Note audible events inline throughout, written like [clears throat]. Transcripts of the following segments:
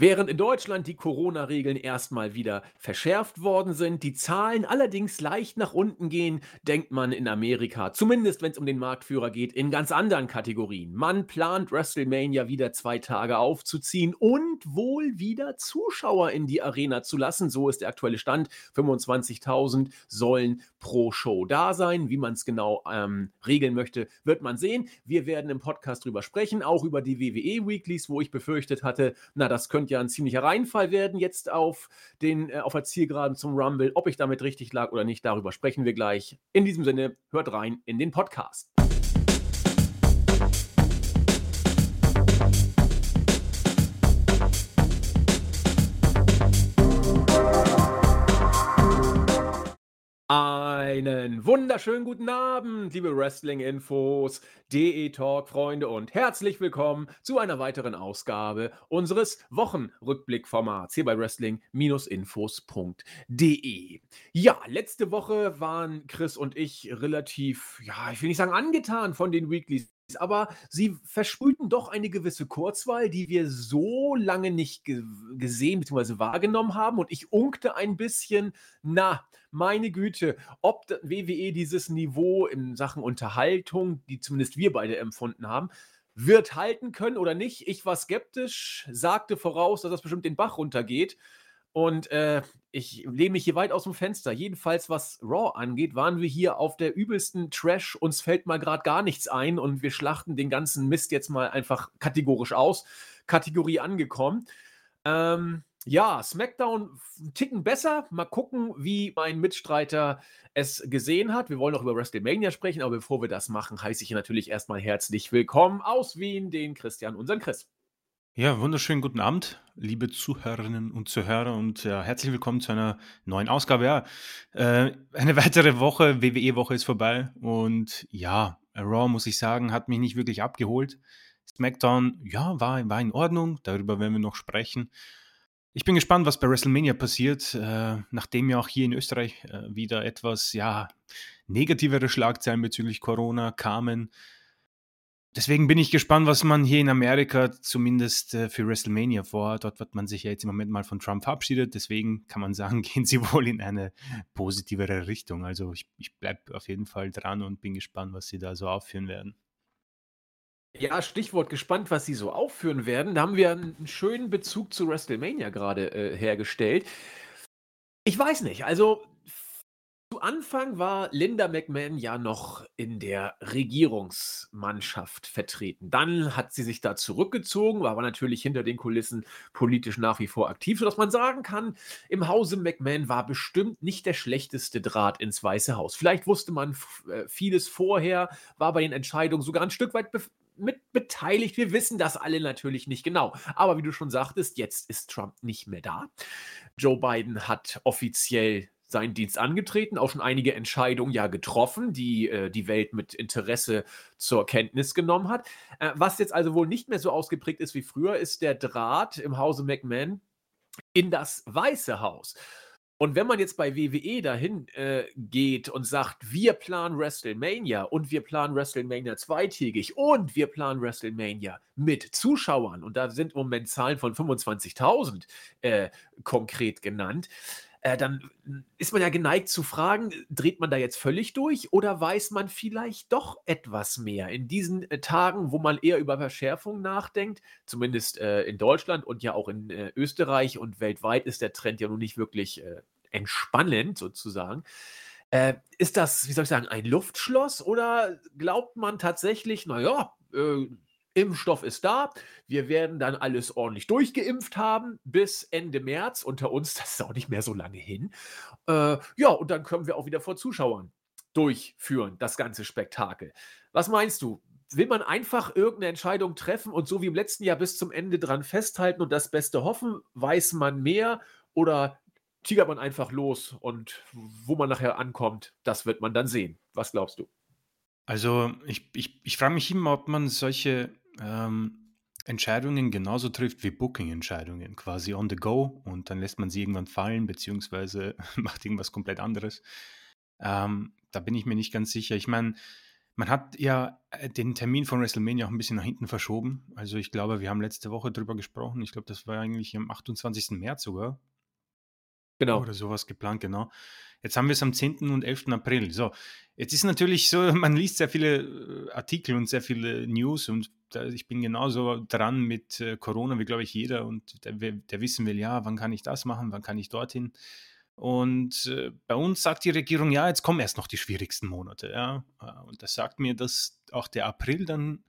Während in Deutschland die Corona-Regeln erstmal wieder verschärft worden sind, die Zahlen allerdings leicht nach unten gehen, denkt man in Amerika, zumindest wenn es um den Marktführer geht, in ganz anderen Kategorien. Man plant WrestleMania wieder zwei Tage aufzuziehen und wohl wieder Zuschauer in die Arena zu lassen. So ist der aktuelle Stand. 25.000 sollen pro Show da sein. Wie man es genau ähm, regeln möchte, wird man sehen. Wir werden im Podcast drüber sprechen, auch über die WWE Weeklies, wo ich befürchtet hatte, na, das könnte ja ein ziemlicher Reinfall werden jetzt auf, den, äh, auf der Zielgeraden zum Rumble. Ob ich damit richtig lag oder nicht, darüber sprechen wir gleich. In diesem Sinne, hört rein in den Podcast. Einen wunderschönen guten Abend, liebe Wrestling-Infos, DE-Talk-Freunde und herzlich willkommen zu einer weiteren Ausgabe unseres Wochenrückblick-Formats hier bei Wrestling-Infos.de. Ja, letzte Woche waren Chris und ich relativ, ja, ich will nicht sagen angetan von den Weeklies aber sie versprühten doch eine gewisse Kurzwahl, die wir so lange nicht ge gesehen bzw. wahrgenommen haben. Und ich unkte ein bisschen, na, meine Güte, ob WWE dieses Niveau in Sachen Unterhaltung, die zumindest wir beide empfunden haben, wird halten können oder nicht. Ich war skeptisch, sagte voraus, dass das bestimmt den Bach runtergeht. Und äh, ich lehne mich hier weit aus dem Fenster. Jedenfalls, was Raw angeht, waren wir hier auf der übelsten Trash. Uns fällt mal gerade gar nichts ein und wir schlachten den ganzen Mist jetzt mal einfach kategorisch aus. Kategorie angekommen. Ähm, ja, SmackDown einen Ticken besser. Mal gucken, wie mein Mitstreiter es gesehen hat. Wir wollen noch über WrestleMania sprechen, aber bevor wir das machen, heiße ich natürlich erstmal herzlich willkommen aus Wien den Christian, unseren Chris. Ja, wunderschönen guten Abend, liebe Zuhörerinnen und Zuhörer und ja, herzlich willkommen zu einer neuen Ausgabe. Ja, äh, eine [laughs] weitere Woche, WWE-Woche ist vorbei und ja, Raw, muss ich sagen, hat mich nicht wirklich abgeholt. SmackDown, ja, war, war in Ordnung, darüber werden wir noch sprechen. Ich bin gespannt, was bei WrestleMania passiert, äh, nachdem ja auch hier in Österreich äh, wieder etwas, ja, negativere Schlagzeilen bezüglich Corona kamen. Deswegen bin ich gespannt, was man hier in Amerika zumindest äh, für WrestleMania vorhat. Dort wird man sich ja jetzt im Moment mal von Trump verabschiedet. Deswegen kann man sagen, [laughs] gehen sie wohl in eine positivere Richtung. Also ich, ich bleibe auf jeden Fall dran und bin gespannt, was sie da so aufführen werden. Ja, Stichwort gespannt, was sie so aufführen werden. Da haben wir einen schönen Bezug zu WrestleMania gerade äh, hergestellt. Ich weiß nicht, also Anfang war Linda McMahon ja noch in der Regierungsmannschaft vertreten. Dann hat sie sich da zurückgezogen, war aber natürlich hinter den Kulissen politisch nach wie vor aktiv, sodass man sagen kann, im Hause McMahon war bestimmt nicht der schlechteste Draht ins Weiße Haus. Vielleicht wusste man äh, vieles vorher, war bei den Entscheidungen sogar ein Stück weit mit beteiligt. Wir wissen das alle natürlich nicht genau. Aber wie du schon sagtest, jetzt ist Trump nicht mehr da. Joe Biden hat offiziell seinen Dienst angetreten, auch schon einige Entscheidungen ja getroffen, die äh, die Welt mit Interesse zur Kenntnis genommen hat. Äh, was jetzt also wohl nicht mehr so ausgeprägt ist wie früher, ist der Draht im Hause McMahon in das Weiße Haus. Und wenn man jetzt bei WWE dahin äh, geht und sagt, wir planen WrestleMania und wir planen WrestleMania zweitägig und wir planen WrestleMania mit Zuschauern, und da sind im Moment Zahlen von 25.000 äh, konkret genannt, äh, dann ist man ja geneigt zu fragen, dreht man da jetzt völlig durch oder weiß man vielleicht doch etwas mehr in diesen äh, Tagen, wo man eher über Verschärfung nachdenkt, zumindest äh, in Deutschland und ja auch in äh, Österreich und weltweit ist der Trend ja nun nicht wirklich äh, entspannend sozusagen. Äh, ist das, wie soll ich sagen, ein Luftschloss oder glaubt man tatsächlich, naja, äh, Impfstoff ist da. Wir werden dann alles ordentlich durchgeimpft haben bis Ende März. Unter uns, [laughs] das ist auch nicht mehr so lange hin. Äh, ja, und dann können wir auch wieder vor Zuschauern durchführen, das ganze Spektakel. Was meinst du? Will man einfach irgendeine Entscheidung treffen und so wie im letzten Jahr bis zum Ende dran festhalten und das Beste hoffen? Weiß man mehr oder tigert man einfach los und wo man nachher ankommt, das wird man dann sehen. Was glaubst du? Also ich, ich, ich frage mich immer, ob man solche ähm, Entscheidungen genauso trifft wie Booking-Entscheidungen, quasi on the go und dann lässt man sie irgendwann fallen, beziehungsweise [laughs] macht irgendwas komplett anderes. Ähm, da bin ich mir nicht ganz sicher. Ich meine, man hat ja äh, den Termin von WrestleMania auch ein bisschen nach hinten verschoben. Also ich glaube, wir haben letzte Woche drüber gesprochen. Ich glaube, das war eigentlich am 28. März sogar. Genau. Oder sowas geplant, genau. Jetzt haben wir es am 10. und 11. April. So, jetzt ist natürlich so, [laughs] man liest sehr viele äh, Artikel und sehr viele News und ich bin genauso dran mit äh, Corona wie, glaube ich, jeder und der, der wissen will, ja, wann kann ich das machen, wann kann ich dorthin. Und äh, bei uns sagt die Regierung, ja, jetzt kommen erst noch die schwierigsten Monate. Ja? Äh, und das sagt mir, dass auch der April dann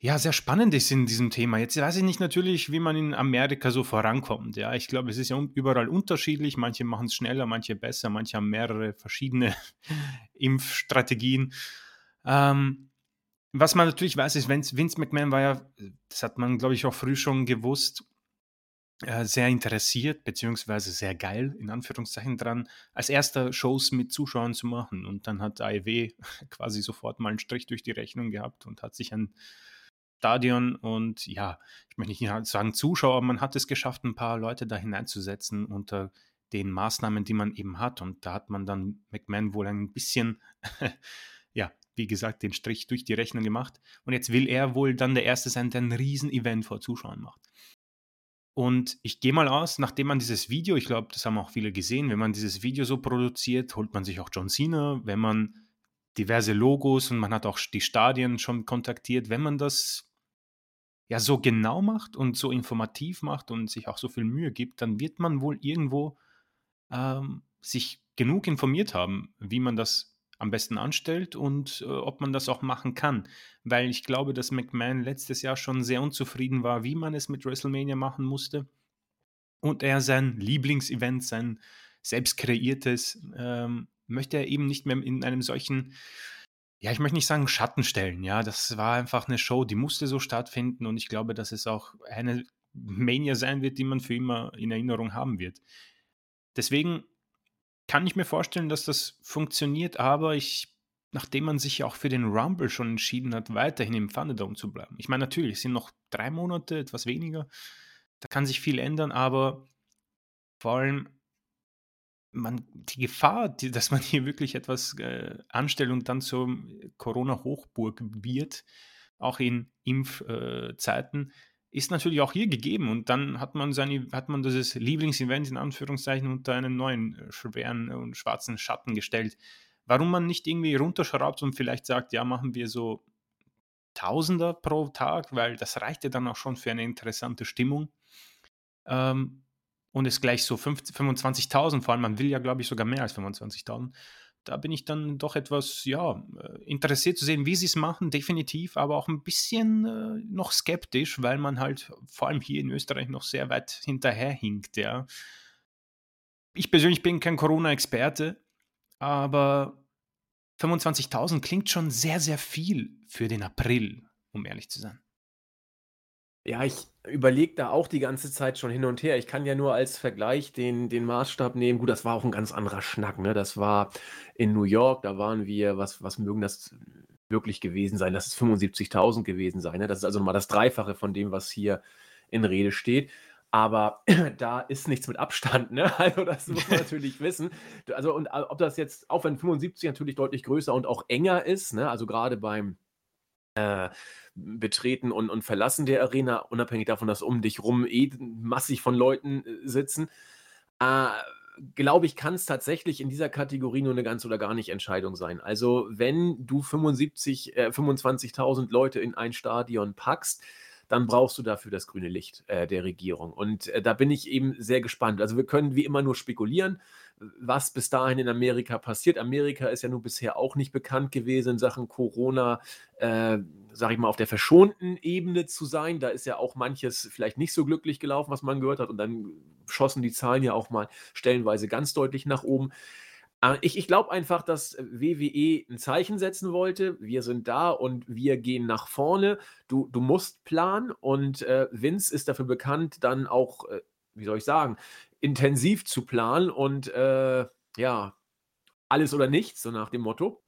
ja sehr spannend ist in diesem Thema. Jetzt weiß ich nicht natürlich, wie man in Amerika so vorankommt. Ja, ich glaube, es ist ja überall unterschiedlich. Manche machen es schneller, manche besser, manche haben mehrere verschiedene [laughs] Impfstrategien. Ähm, was man natürlich weiß, ist, Vince McMahon war ja, das hat man, glaube ich, auch früh schon gewusst, äh, sehr interessiert, beziehungsweise sehr geil, in Anführungszeichen dran, als erster Shows mit Zuschauern zu machen. Und dann hat AEW [laughs] quasi sofort mal einen Strich durch die Rechnung gehabt und hat sich ein Stadion und ja, ich möchte nicht sagen Zuschauer, man hat es geschafft, ein paar Leute da hineinzusetzen unter den Maßnahmen, die man eben hat. Und da hat man dann McMahon wohl ein bisschen, [laughs] ja, wie gesagt, den Strich durch die Rechnung gemacht. Und jetzt will er wohl dann der Erste sein, der ein Riesen-Event vor Zuschauern macht. Und ich gehe mal aus, nachdem man dieses Video, ich glaube, das haben auch viele gesehen, wenn man dieses Video so produziert, holt man sich auch John Cena, wenn man diverse Logos und man hat auch die Stadien schon kontaktiert, wenn man das ja so genau macht und so informativ macht und sich auch so viel Mühe gibt, dann wird man wohl irgendwo ähm, sich genug informiert haben, wie man das am besten anstellt und äh, ob man das auch machen kann. Weil ich glaube, dass McMahon letztes Jahr schon sehr unzufrieden war, wie man es mit WrestleMania machen musste. Und er sein Lieblingsevent, sein selbst kreiertes, ähm, möchte er eben nicht mehr in einem solchen, ja, ich möchte nicht sagen Schatten stellen. Ja, das war einfach eine Show, die musste so stattfinden und ich glaube, dass es auch eine Mania sein wird, die man für immer in Erinnerung haben wird. Deswegen kann ich mir vorstellen, dass das funktioniert, aber ich, nachdem man sich ja auch für den Rumble schon entschieden hat, weiterhin im Thunderdome zu bleiben. Ich meine, natürlich, es sind noch drei Monate, etwas weniger. Da kann sich viel ändern, aber vor allem man, die Gefahr, die, dass man hier wirklich etwas äh, anstellt und dann zur Corona-Hochburg wird, auch in Impfzeiten, äh, ist natürlich auch hier gegeben und dann hat man seine, hat man dieses Lieblingsevent in Anführungszeichen unter einen neuen äh, schweren und schwarzen Schatten gestellt. Warum man nicht irgendwie runterschraubt und vielleicht sagt, ja, machen wir so Tausender pro Tag, weil das reicht ja dann auch schon für eine interessante Stimmung. Ähm, und es gleich so 25.000, vor allem man will ja, glaube ich, sogar mehr als 25.000 da bin ich dann doch etwas, ja, äh, interessiert zu sehen, wie sie es machen, definitiv, aber auch ein bisschen äh, noch skeptisch, weil man halt vor allem hier in Österreich noch sehr weit hinterherhinkt, ja. Ich persönlich bin kein Corona-Experte, aber 25.000 klingt schon sehr, sehr viel für den April, um ehrlich zu sein. Ja, ich überlege da auch die ganze Zeit schon hin und her. Ich kann ja nur als Vergleich den den Maßstab nehmen. Gut, das war auch ein ganz anderer Schnack, ne? Das war in New York, da waren wir was was mögen das wirklich gewesen sein? Lass es 75.000 gewesen sein, ne? Das ist also noch das Dreifache von dem, was hier in Rede steht. Aber [clears throat] da ist nichts mit Abstand, ne? [laughs] Also, das muss man [laughs] natürlich wissen. also, und ob das jetzt auch wenn 75 natürlich deutlich größer und auch enger ist, ne? Also, gerade beim äh, Betreten und und Verlassen der Arena, unabhängig davon, dass um dich rum eh massig von Leuten, äh, sitzen. Äh, glaube ich, kann es tatsächlich in dieser Kategorie nur eine ganz oder gar nicht Entscheidung sein. Also, wenn du 75 äh, 25.000 Leute in ein Stadion packst dann brauchst du dafür das grüne Licht äh, der Regierung. Und äh, da bin ich eben sehr gespannt. Also wir können wie immer nur spekulieren, was bis dahin in Amerika passiert. Amerika ist ja nun bisher auch nicht bekannt gewesen in Sachen Corona, äh, sage ich mal, auf der verschonten Ebene zu sein. Da ist ja auch manches vielleicht nicht so glücklich gelaufen, was man gehört hat. Und dann schossen die Zahlen ja auch mal stellenweise ganz deutlich nach oben. Äh, ich ich glaube einfach, dass WWE ein Zeichen setzen wollte. Wir sind da und wir gehen nach vorne. Du du musst planen und, äh, Vince ist dafür bekannt, dann auch, äh, wie soll ich sagen, intensiv zu planen und, äh, ja, alles oder nichts, so nach dem Motto.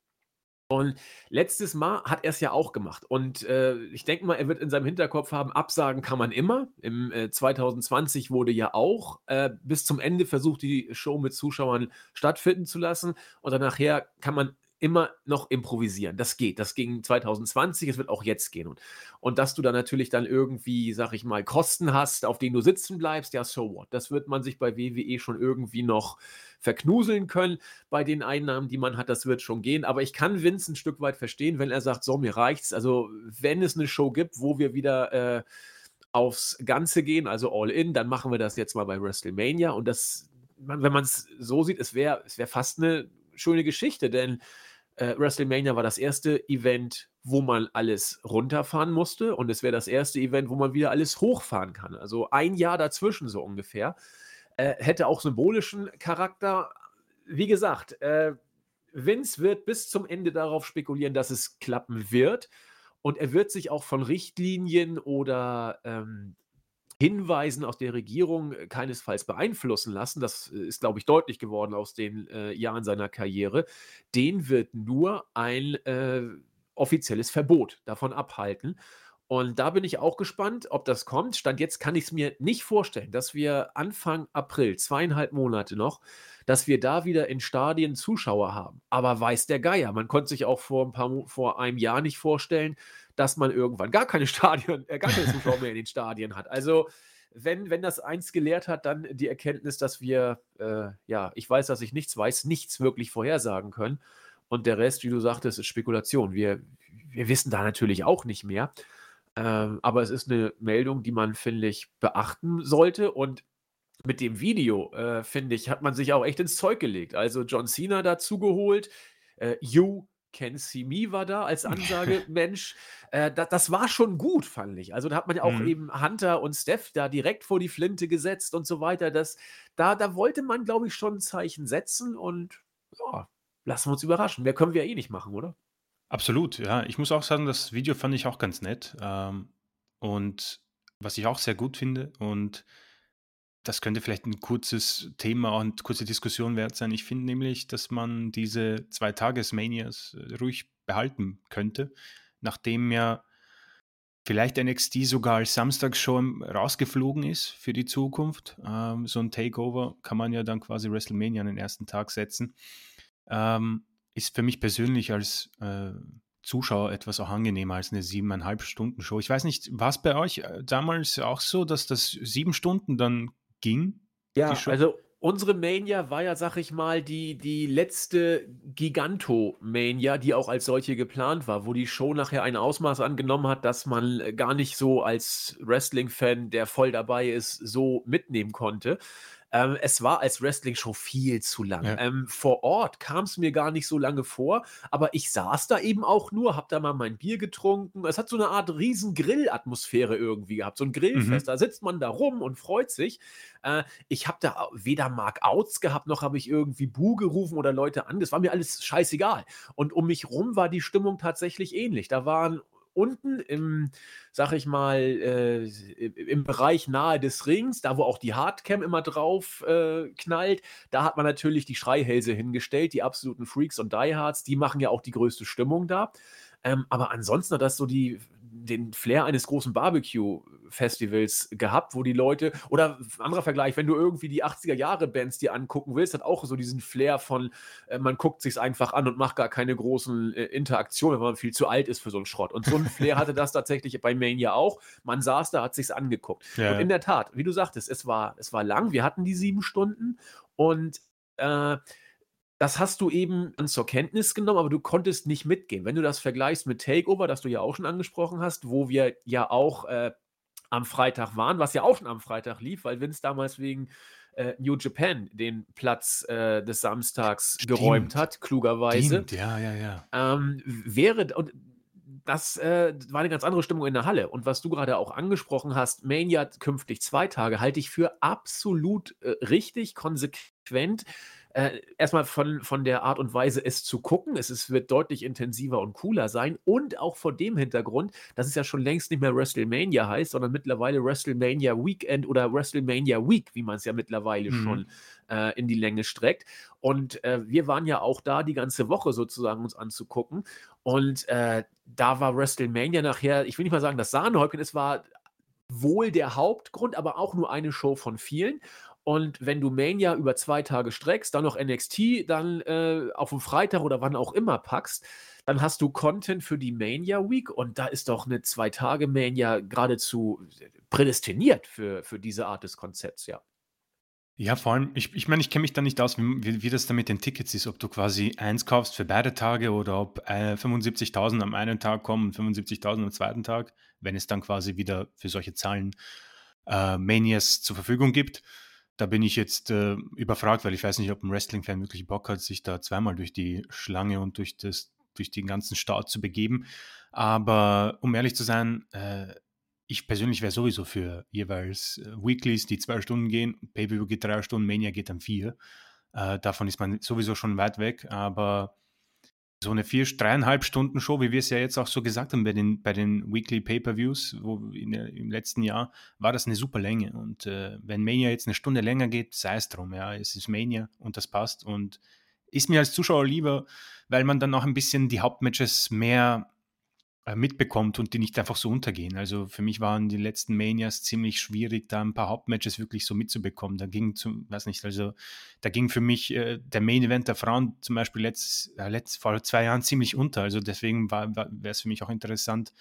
Und letztes Mal hat er es ja auch gemacht. Und, äh, ich denke mal, er wird in seinem Hinterkopf haben, absagen kann man immer. Im, äh, 2020 wurde ja auch, äh, bis zum Ende versucht, die Show mit Zuschauern stattfinden zu lassen. Und dann nachher kann man immer noch improvisieren. Das geht. Das ging 2020, es wird auch jetzt gehen. Und, und dass du da natürlich dann irgendwie, sag ich mal, Kosten hast, auf denen du sitzen bleibst, ja, so what. Das wird man sich bei WWE schon irgendwie noch verknuseln können bei den Einnahmen, die man hat. Das wird schon gehen. Aber ich kann Vince ein Stück weit verstehen, wenn er sagt, so, mir reicht's. Also, wenn es eine Show gibt, wo wir wieder äh, aufs Ganze gehen, also all in, dann machen wir das jetzt mal bei WrestleMania. Und das, wenn man es so sieht, es wäre es wär fast eine schöne Geschichte, denn äh, WrestleMania war das erste Event, wo man alles runterfahren musste und es wäre das erste Event, wo man wieder alles hochfahren kann. Also ein Jahr dazwischen so ungefähr. Äh, hätte auch symbolischen Charakter. Wie gesagt, äh, Vince wird bis zum Ende darauf spekulieren, dass es klappen wird. Und er wird sich auch von Richtlinien oder ähm, Hinweisen aus der Regierung äh, keinesfalls beeinflussen lassen. Das äh, ist, glaube ich, deutlich geworden aus den äh, Jahren seiner Karriere. Den wird nur ein äh, offizielles Verbot davon abhalten. Und da bin ich auch gespannt, ob das kommt. Stand jetzt kann ich es mir nicht vorstellen, dass wir Anfang April, zweieinhalb Monate noch, dass wir da wieder in Stadien Zuschauer haben. Aber weiß der Geier. Man konnte sich auch vor, ein paar, vor einem Jahr nicht vorstellen, dass man irgendwann gar keine [laughs] Stadien, äh, gar keine Zuschauer mehr in den Stadien hat. Also wenn, wenn das eins gelehrt hat, dann die Erkenntnis, dass wir, äh, ja, ich weiß, dass ich nichts weiß, nichts wirklich vorhersagen können. Und der Rest, wie du sagtest, ist Spekulation. Wir, wir wissen da natürlich auch nicht mehr. Ähm, aber es ist eine Meldung, die man, finde ich, beachten sollte. Und mit dem Video, äh, finde ich, hat man sich auch echt ins Zeug gelegt. Also John Cena dazu geholt, äh, You Can See Me war da als [laughs] Ansage, Mensch. Äh, da, das war schon gut, fand ich. Also da hat man ja auch mhm. eben Hunter und Steph da direkt vor die Flinte gesetzt und so weiter. Das, da, da wollte man, glaube ich, schon ein Zeichen setzen und ja, lassen wir uns überraschen. Mehr können wir ja eh nicht machen, oder? Absolut, ja. Ich muss auch sagen, das Video fand ich auch ganz nett. Ähm, und was ich auch sehr gut finde, und das könnte vielleicht ein kurzes Thema und kurze Diskussion wert sein. Ich finde nämlich, dass man diese zwei Tages-Manias äh, ruhig behalten könnte, nachdem ja vielleicht NXT sogar als Samstagsshow rausgeflogen ist für die Zukunft. Ähm, so ein Takeover kann man ja dann quasi WrestleMania an den ersten Tag setzen. Ähm, ist für mich persönlich als äh, Zuschauer etwas auch angenehmer als eine siebeneinhalb Stunden Show. Ich weiß nicht, war es bei euch äh, damals auch so, dass das sieben Stunden dann ging? Ja, also unsere Mania war ja, sag ich mal, die, die letzte Giganto-Mania, die auch als solche geplant war, wo die Show nachher ein Ausmaß angenommen hat, dass man äh, gar nicht so als Wrestling-Fan, der voll dabei ist, so mitnehmen konnte. Ähm, es war als Wrestling-Show viel zu lang. Ja. Ähm, vor Ort kam es mir gar nicht so lange vor, aber ich saß da eben auch nur, hab da mal mein Bier getrunken. Es hat so eine Art riesen Grill-Atmosphäre irgendwie gehabt, so ein Grillfest. Mhm. Da sitzt man da rum und freut sich. Äh, ich habe da weder Markouts gehabt, noch habe ich irgendwie Bu gerufen oder Leute an. Das war mir alles scheißegal. Und um mich rum war die Stimmung tatsächlich ähnlich. Da waren unten im, sag ich mal, äh, im Bereich nahe des Rings, da wo auch die Hardcam immer drauf äh, knallt, da hat man natürlich die Schreihälse hingestellt, die absoluten Freaks und Diehards, die machen ja auch die größte Stimmung da. Ähm, aber ansonsten hat das so die, den Flair eines großen Barbecue-Festivals gehabt, wo die Leute, oder anderer Vergleich, wenn du irgendwie die 80er-Jahre-Bands dir angucken willst, hat auch so diesen Flair von, äh, man guckt sich einfach an und macht gar keine großen äh, Interaktionen, weil man viel zu alt ist für so einen Schrott. Und so ein Flair hatte das tatsächlich bei Mania auch. Man saß da, hat sich's angeguckt. Ja. Und in der Tat, wie du sagtest, es war, es war lang, wir hatten die sieben Stunden und äh, das hast du eben zur Kenntnis genommen, aber du konntest nicht mitgehen. Wenn du das vergleichst mit Takeover, das du ja auch schon angesprochen hast, wo wir ja auch äh, am Freitag waren, was ja auch schon am Freitag lief, weil Vince damals wegen äh, New Japan den Platz äh, des Samstags Stimmt. geräumt hat, klugerweise. Stimmt, ja, ja, ja. Ähm, wäre, und das äh, war eine ganz andere Stimmung in der Halle. Und was du gerade auch angesprochen hast, Mania künftig zwei Tage, halte ich für absolut äh, richtig, konsequent äh, erstmal von, von der Art und Weise, es zu gucken. Es ist, wird deutlich intensiver und cooler sein. Und auch vor dem Hintergrund, dass es ja schon längst nicht mehr WrestleMania heißt, sondern mittlerweile WrestleMania Weekend oder WrestleMania Week, wie man es ja mittlerweile mhm. schon äh, in die Länge streckt. Und äh, wir waren ja auch da die ganze Woche sozusagen uns anzugucken. Und äh, da war WrestleMania nachher, ich will nicht mal sagen, das Sahnehäubchen, es war wohl der Hauptgrund, aber auch nur eine Show von vielen. Und wenn du Mania über zwei Tage streckst, dann noch NXT, dann äh, auf dem Freitag oder wann auch immer packst, dann hast du Content für die Mania Week und da ist doch eine Zwei-Tage-Mania geradezu prädestiniert für, für diese Art des Konzepts, ja. Ja, vor allem, ich, ich meine, ich kenne mich da nicht aus, wie, wie das da mit den Tickets ist, ob du quasi eins kaufst für beide Tage oder ob äh, 75.000 am einen Tag kommen und 75.000 am zweiten Tag, wenn es dann quasi wieder für solche Zahlen äh, Manias zur Verfügung gibt. Da bin ich jetzt äh, überfragt, weil ich weiß nicht, ob ein Wrestling-Fan wirklich Bock hat, sich da zweimal durch die Schlange und durch, das, durch den ganzen Start zu begeben. Aber um ehrlich zu sein, äh, ich persönlich wäre sowieso für jeweils äh, Weeklies, die zwei Stunden gehen. Pay-Per-View geht drei Stunden, Mania geht dann vier. Äh, davon ist man sowieso schon weit weg, aber so eine vier, dreieinhalb Stunden Show, wie wir es ja jetzt auch so gesagt haben bei den, bei den Weekly Pay-Per-Views im letzten Jahr, war das eine super Länge. Und äh, wenn Mania jetzt eine Stunde länger geht, sei es drum, ja, es ist Mania und das passt und ist mir als Zuschauer lieber, weil man dann auch ein bisschen die Hauptmatches mehr mitbekommt und die nicht einfach so untergehen. Also für mich waren die letzten Manias ziemlich schwierig, da ein paar Hauptmatches wirklich so mitzubekommen. Da ging zum, weiß nicht, also da ging für mich äh, der Main Event der Frauen zum Beispiel letzt, äh, letzt, vor zwei Jahren ziemlich unter. Also deswegen war, war wäre es für mich auch interessant,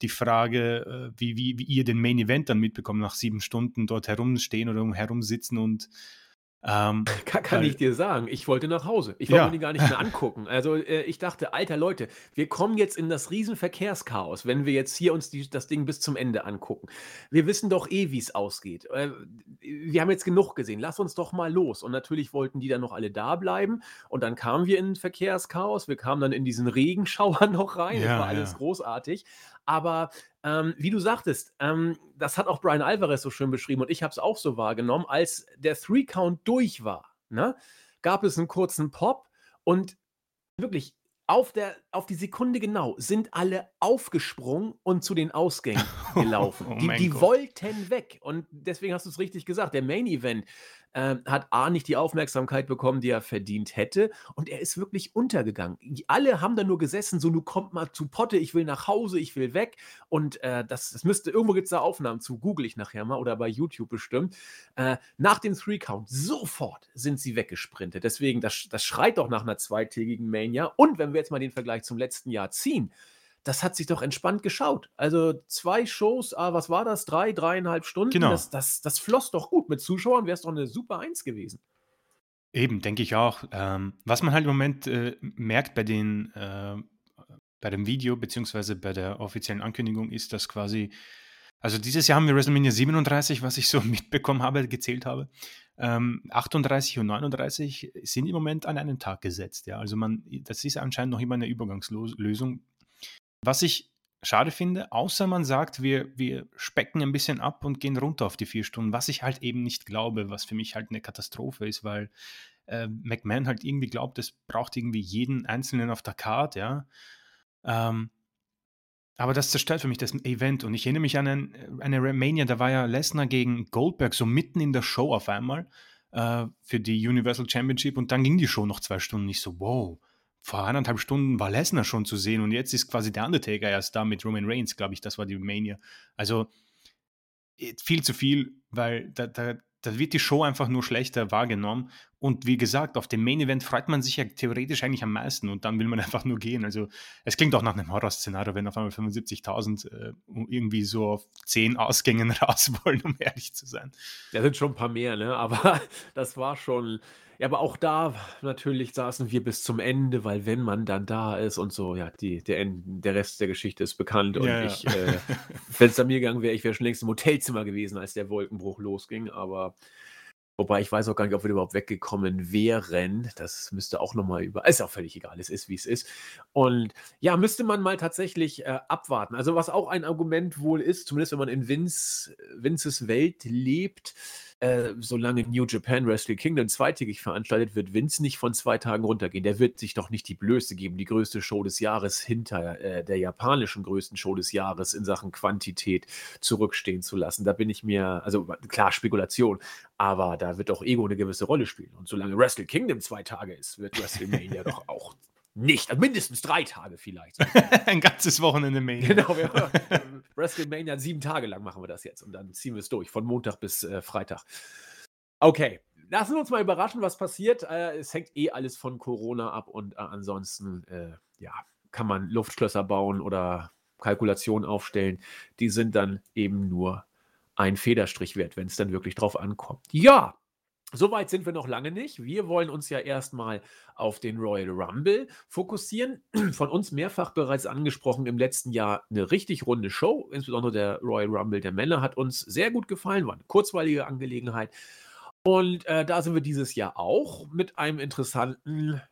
die Frage, äh, wie, wie, wie ihr den Main Event dann mitbekommt, nach sieben Stunden dort herumstehen oder herumsitzen und ähm, [laughs] kann, kann weil, ich dir sagen, ich wollte nach Hause. Ich wollte ja. mir die gar nicht mehr [laughs] angucken. Also äh, ich dachte, alter Leute, wir kommen jetzt in das Riesenverkehrschaos, wenn wir jetzt hier uns die, das Ding bis zum Ende angucken. Wir wissen doch eh, wie es ausgeht. Äh, wir haben jetzt genug gesehen. Lass uns doch mal los. Und natürlich wollten die dann noch alle da bleiben. Und dann kamen wir in Verkehrschaos. Wir kamen dann in diesen Regenschauer [laughs] noch rein. Ja, das war alles ja. großartig. Aber ähm, wie du sagtest, ähm, das hat auch Brian Alvarez so schön beschrieben und ich habe es auch so wahrgenommen, als der Three-Count durch war, ne, gab es einen kurzen Pop und wirklich auf, der, auf die Sekunde genau sind alle aufgesprungen und zu den Ausgängen [laughs] gelaufen. oh die, die wollten weg. Und deswegen hast du es richtig gesagt. Der Main Event äh, hat A nicht die Aufmerksamkeit bekommen, die er verdient hätte. Und er ist wirklich untergegangen. Alle haben da nur gesessen, so, du kommt mal zu Potte, ich will nach Hause, ich will weg. Und äh, das, das müsste, irgendwo gibt es da Aufnahmen zu, google ich nachher mal oder bei YouTube bestimmt. Äh, nach dem Three-Count, sofort sind sie weggesprintet. Deswegen, das, das schreit doch nach einer zweitägigen Mania. Und wenn wir jetzt mal den Vergleich zum letzten Jahr ziehen, das hat sich doch entspannt geschaut. Also zwei Shows, ah, was war das? Drei, dreieinhalb Stunden. Genau. Das, das, das floss doch gut. Mit Zuschauern wäre es doch eine super Eins gewesen. Eben, denke ich auch. Ähm, was man halt im Moment äh, merkt bei den äh, bei dem Video beziehungsweise bei der offiziellen Ankündigung ist, dass quasi, also dieses Jahr haben wir WrestleMania 37, was ich so [laughs] mitbekommen habe, gezählt habe. Ähm, 38 und 39 sind im Moment an einen Tag gesetzt. Ja, also man, das ist anscheinend noch immer eine Übergangslösung. Was ich schade finde, außer man sagt, wir, wir specken ein bisschen ab und gehen runter auf die vier Stunden, was ich halt eben nicht glaube, was für mich halt eine Katastrophe ist, weil äh, McMahon halt irgendwie glaubt, es braucht irgendwie jeden Einzelnen auf der Card, ja. Ähm, aber das zerstört für mich das Event. Und ich erinnere mich an ein, eine Mania, da war ja Lesnar gegen Goldberg so mitten in der Show auf einmal äh, für die Universal Championship und dann ging die Show noch zwei Stunden. Ich so, wow, vor eineinhalb Stunden war Lesnar schon zu sehen und jetzt ist quasi der Undertaker erst da mit Roman Reigns, glaube ich, das war die Mania. Also äh, viel zu viel, weil da, da, da wird die Show einfach nur schlechter wahrgenommen. Und wie gesagt, auf dem Main Event freut man sich ja theoretisch eigentlich am meisten und dann will man [laughs] einfach nur gehen. Also es klingt auch nach einem Horrorszenario, wenn auf einmal 75.000 äh, irgendwie so auf 10 Ausgängen [laughs] raus wollen, um ehrlich zu sein. Da sind schon ein paar mehr, ne? Aber [laughs] das war schon. Ja, aber auch da natürlich saßen wir bis zum Ende, weil wenn man dann da ist und so, ja, die, der, der Rest der Geschichte ist bekannt. Und ja, ich, [laughs] äh, wenn es an mir gegangen wäre, ich wäre schon längst im Hotelzimmer gewesen, als der Wolkenbruch losging. Aber Wobei ich weiß auch gar nicht, ob wir überhaupt weggekommen wären. Das müsste auch nochmal über. Ist auch völlig egal, es ist wie es ist. Und ja, müsste man mal tatsächlich äh, abwarten. Also, was auch ein Argument wohl ist, zumindest wenn man in Vince, Vinces Welt lebt, äh, solange New Japan Wrestling Kingdom zweitägig veranstaltet, wird Vince nicht von zwei Tagen runtergehen. Der wird sich doch nicht die Blöße geben, die größte Show des Jahres hinter äh, der japanischen größten Show des Jahres in Sachen Quantität zurückstehen zu lassen. Da bin ich mir, also klar, Spekulation, aber da wird auch Ego eine gewisse Rolle spielen. Und solange Wrestle Kingdom zwei Tage ist, wird WrestleMania [laughs] doch auch nicht, also mindestens drei Tage vielleicht. [laughs] Ein ganzes Wochenende Mania. Genau, wir, [laughs] WrestleMania sieben Tage lang machen wir das jetzt und dann ziehen wir es durch, von Montag bis äh, Freitag. Okay, lassen wir uns mal überraschen, was passiert. Äh, es hängt eh alles von Corona ab und äh, ansonsten, äh, ja, kann man Luftschlösser bauen oder Kalkulationen aufstellen. Die sind dann eben nur ein Federstrich wert, wenn es dann wirklich drauf ankommt. Ja, Soweit sind wir noch lange nicht. Wir wollen uns ja erstmal auf den Royal Rumble fokussieren. [clears throat] Von uns mehrfach bereits angesprochen im letzten Jahr eine richtig runde Show. Insbesondere der Royal Rumble der Männer hat uns sehr gut gefallen, war eine kurzweilige Angelegenheit. Und äh, da sind wir dieses Jahr auch mit einem interessanten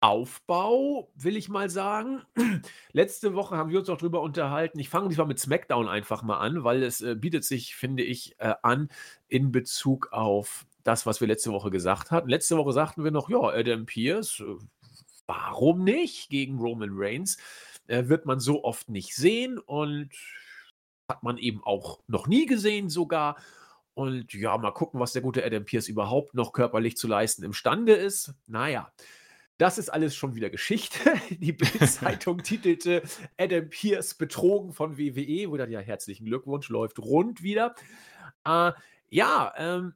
Aufbau, will ich mal sagen. [clears throat] Letzte Woche haben wir uns auch drüber unterhalten. Ich fange diesmal mit SmackDown einfach mal an, weil es äh, bietet sich, finde ich, äh, an in Bezug auf das, was wir letzte Woche gesagt hatten. Letzte Woche sagten wir noch, ja, Adam Pierce, äh, warum nicht gegen Roman Reigns? Äh, wird man so oft nicht sehen und hat man eben auch noch nie gesehen sogar. Und ja, mal gucken, was der gute Adam Pierce überhaupt noch körperlich zu leisten imstande ist. Naja, das ist alles schon wieder Geschichte. [laughs] Die [laughs] Bild-Zeitung titelte Adam Pierce betrogen von WWE, wo dann ja herzlichen Glückwunsch läuft rund wieder. Äh, ja, ähm,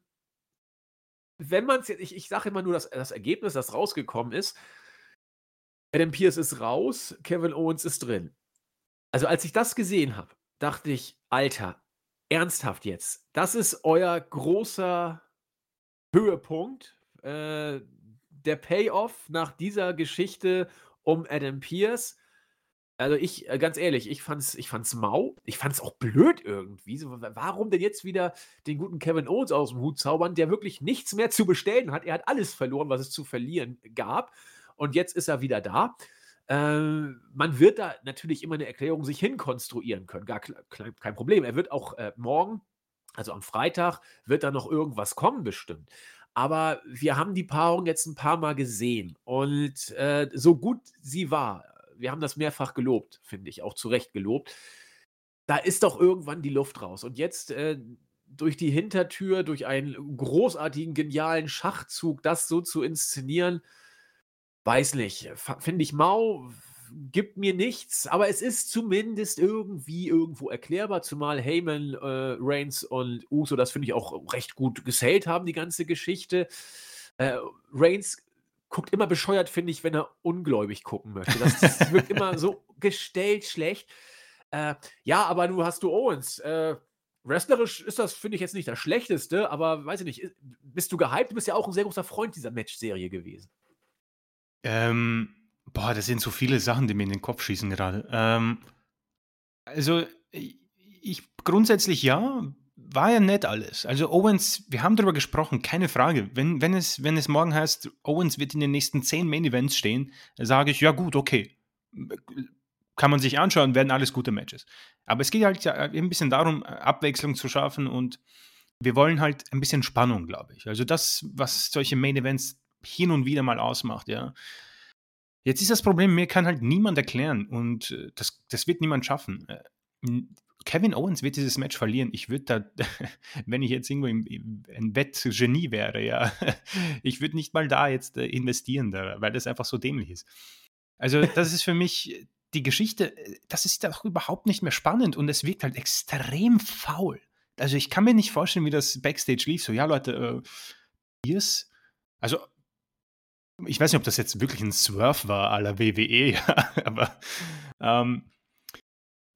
wenn man es jetzt, ich, ich sage immer nur das, das Ergebnis, das rausgekommen ist. Adam Pierce ist raus, Kevin Owens ist drin. Also als ich das gesehen habe, dachte ich, Alter, ernsthaft jetzt, das ist euer großer Höhepunkt. Äh, der Payoff nach dieser Geschichte um Adam Pierce, also ich, äh, ganz ehrlich, ich fand's, ich fand's mau. Ich fand's auch blöd irgendwie. Warum denn jetzt wieder den guten Kevin Owens aus dem Hut zaubern, der wirklich nichts mehr zu bestellen hat? Er hat alles verloren, was es zu verlieren gab. Und jetzt ist er wieder da. Äh, man wird da natürlich immer eine Erklärung sich hinkonstruieren können. Gar kein Problem. Er wird auch äh, morgen, also am Freitag, wird da noch irgendwas kommen, bestimmt. Aber wir haben die Paarung jetzt ein paar Mal gesehen und äh, so gut sie war, wir haben das mehrfach gelobt, finde ich, auch zu Recht gelobt. Da ist doch irgendwann die Luft raus. Und jetzt äh, durch die Hintertür, durch einen großartigen, genialen Schachzug, das so zu inszenieren, weiß nicht, finde ich mau, gibt mir nichts, aber es ist zumindest irgendwie irgendwo erklärbar, zumal Heyman, äh, Reigns und Uso, das finde ich auch recht gut gesellt haben, die ganze Geschichte. Äh, Reigns guckt immer bescheuert, finde ich, wenn er ungläubig gucken möchte. Das, das wirkt immer so gestellt schlecht. Äh, ja, aber du hast du Owens. Äh, wrestlerisch ist das, finde ich, jetzt nicht das Schlechteste, aber weiß ich nicht, bist du gehypt? Du bist ja auch ein sehr großer Freund dieser Match-Serie gewesen. Ähm, Boah, das sind so viele Sachen, die mir in den Kopf schießen gerade. Ähm, also, ich grundsätzlich ja, war ja nett alles. Also Owens, wir haben darüber gesprochen, keine Frage. Wenn, wenn, es, wenn es morgen heißt, Owens wird in den nächsten zehn Main Events stehen, sage ich, ja gut, okay. Kann man sich anschauen, werden alles gute Matches. Aber es geht halt ja ein bisschen darum, Abwechslung zu schaffen und wir wollen halt ein bisschen Spannung, glaube ich. Also das, was solche Main Events hin und wieder mal ausmacht, ja. Jetzt ist das Problem, mir kann halt niemand erklären und äh, das, das wird niemand schaffen. Kevin Owens wird dieses Match verlieren. Ich würde da, [laughs] wenn ich jetzt irgendwo im Wettgenie wäre, ja, [laughs] ich würde nicht mal da jetzt äh, investieren, da, weil das einfach so dämlich ist. Also, das ist für mich die Geschichte, das ist doch überhaupt nicht mehr spannend und es wirkt halt extrem faul. Also, ich kann mir nicht vorstellen, wie das Backstage lief. So, ja, Leute, äh, Pierce, also ich weiß nicht, ob das jetzt wirklich ein Swerve war la [laughs] WWE, ja, aber ähm,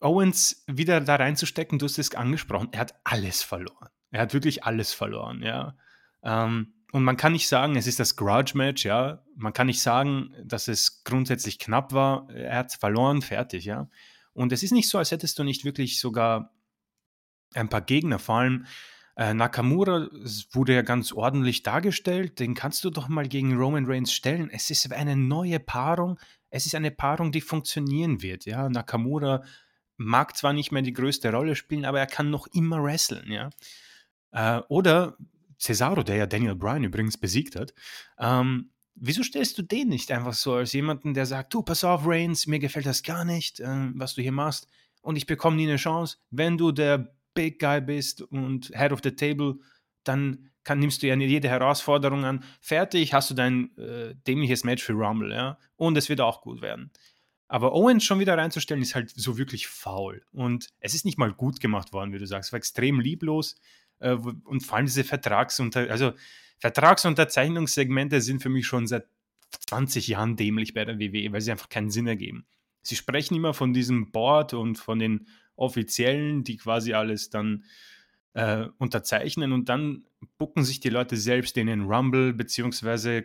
Owens wieder da reinzustecken, du hast es angesprochen, er hat alles verloren. Er hat wirklich alles verloren, ja. Ähm, und man kann nicht sagen, es ist das Grudge-Match, ja. Man kann nicht sagen, dass es grundsätzlich knapp war. Er hat verloren, fertig, ja. Und es ist nicht so, als hättest du nicht wirklich sogar ein paar Gegner, vor allem äh, Nakamura wurde ja ganz ordentlich dargestellt. Den kannst du doch mal gegen Roman Reigns stellen. Es ist eine neue Paarung. Es ist eine Paarung, die funktionieren wird. Ja, Nakamura mag zwar nicht mehr die größte Rolle spielen, aber er kann noch immer wresteln. Ja, äh, oder Cesaro, der ja Daniel Bryan übrigens besiegt hat. Ähm, wieso stellst du den nicht einfach so als jemanden, der sagt, du, pass auf, Reigns, mir gefällt das gar nicht, äh, was du hier machst, und ich bekomme nie eine Chance. Wenn du der Big Guy bist und Head of the Table, dann kann, nimmst du ja jede Herausforderung an. Fertig, hast du dein äh, dämliches Match für Rumble, ja. Und es wird auch gut werden. Aber Owens schon wieder reinzustellen, ist halt so wirklich faul. Und es ist nicht mal gut gemacht worden, wie du sagst. Es war extrem lieblos. Äh, und vor allem diese Vertragsunter also Vertragsunterzeichnungssegmente sind für mich schon seit 20 Jahren dämlich bei der WWE, weil sie einfach keinen Sinn ergeben. Sie sprechen immer von diesem Board und von den Offiziellen, die quasi alles dann äh, unterzeichnen und dann bucken sich die Leute selbst in den Rumble, beziehungsweise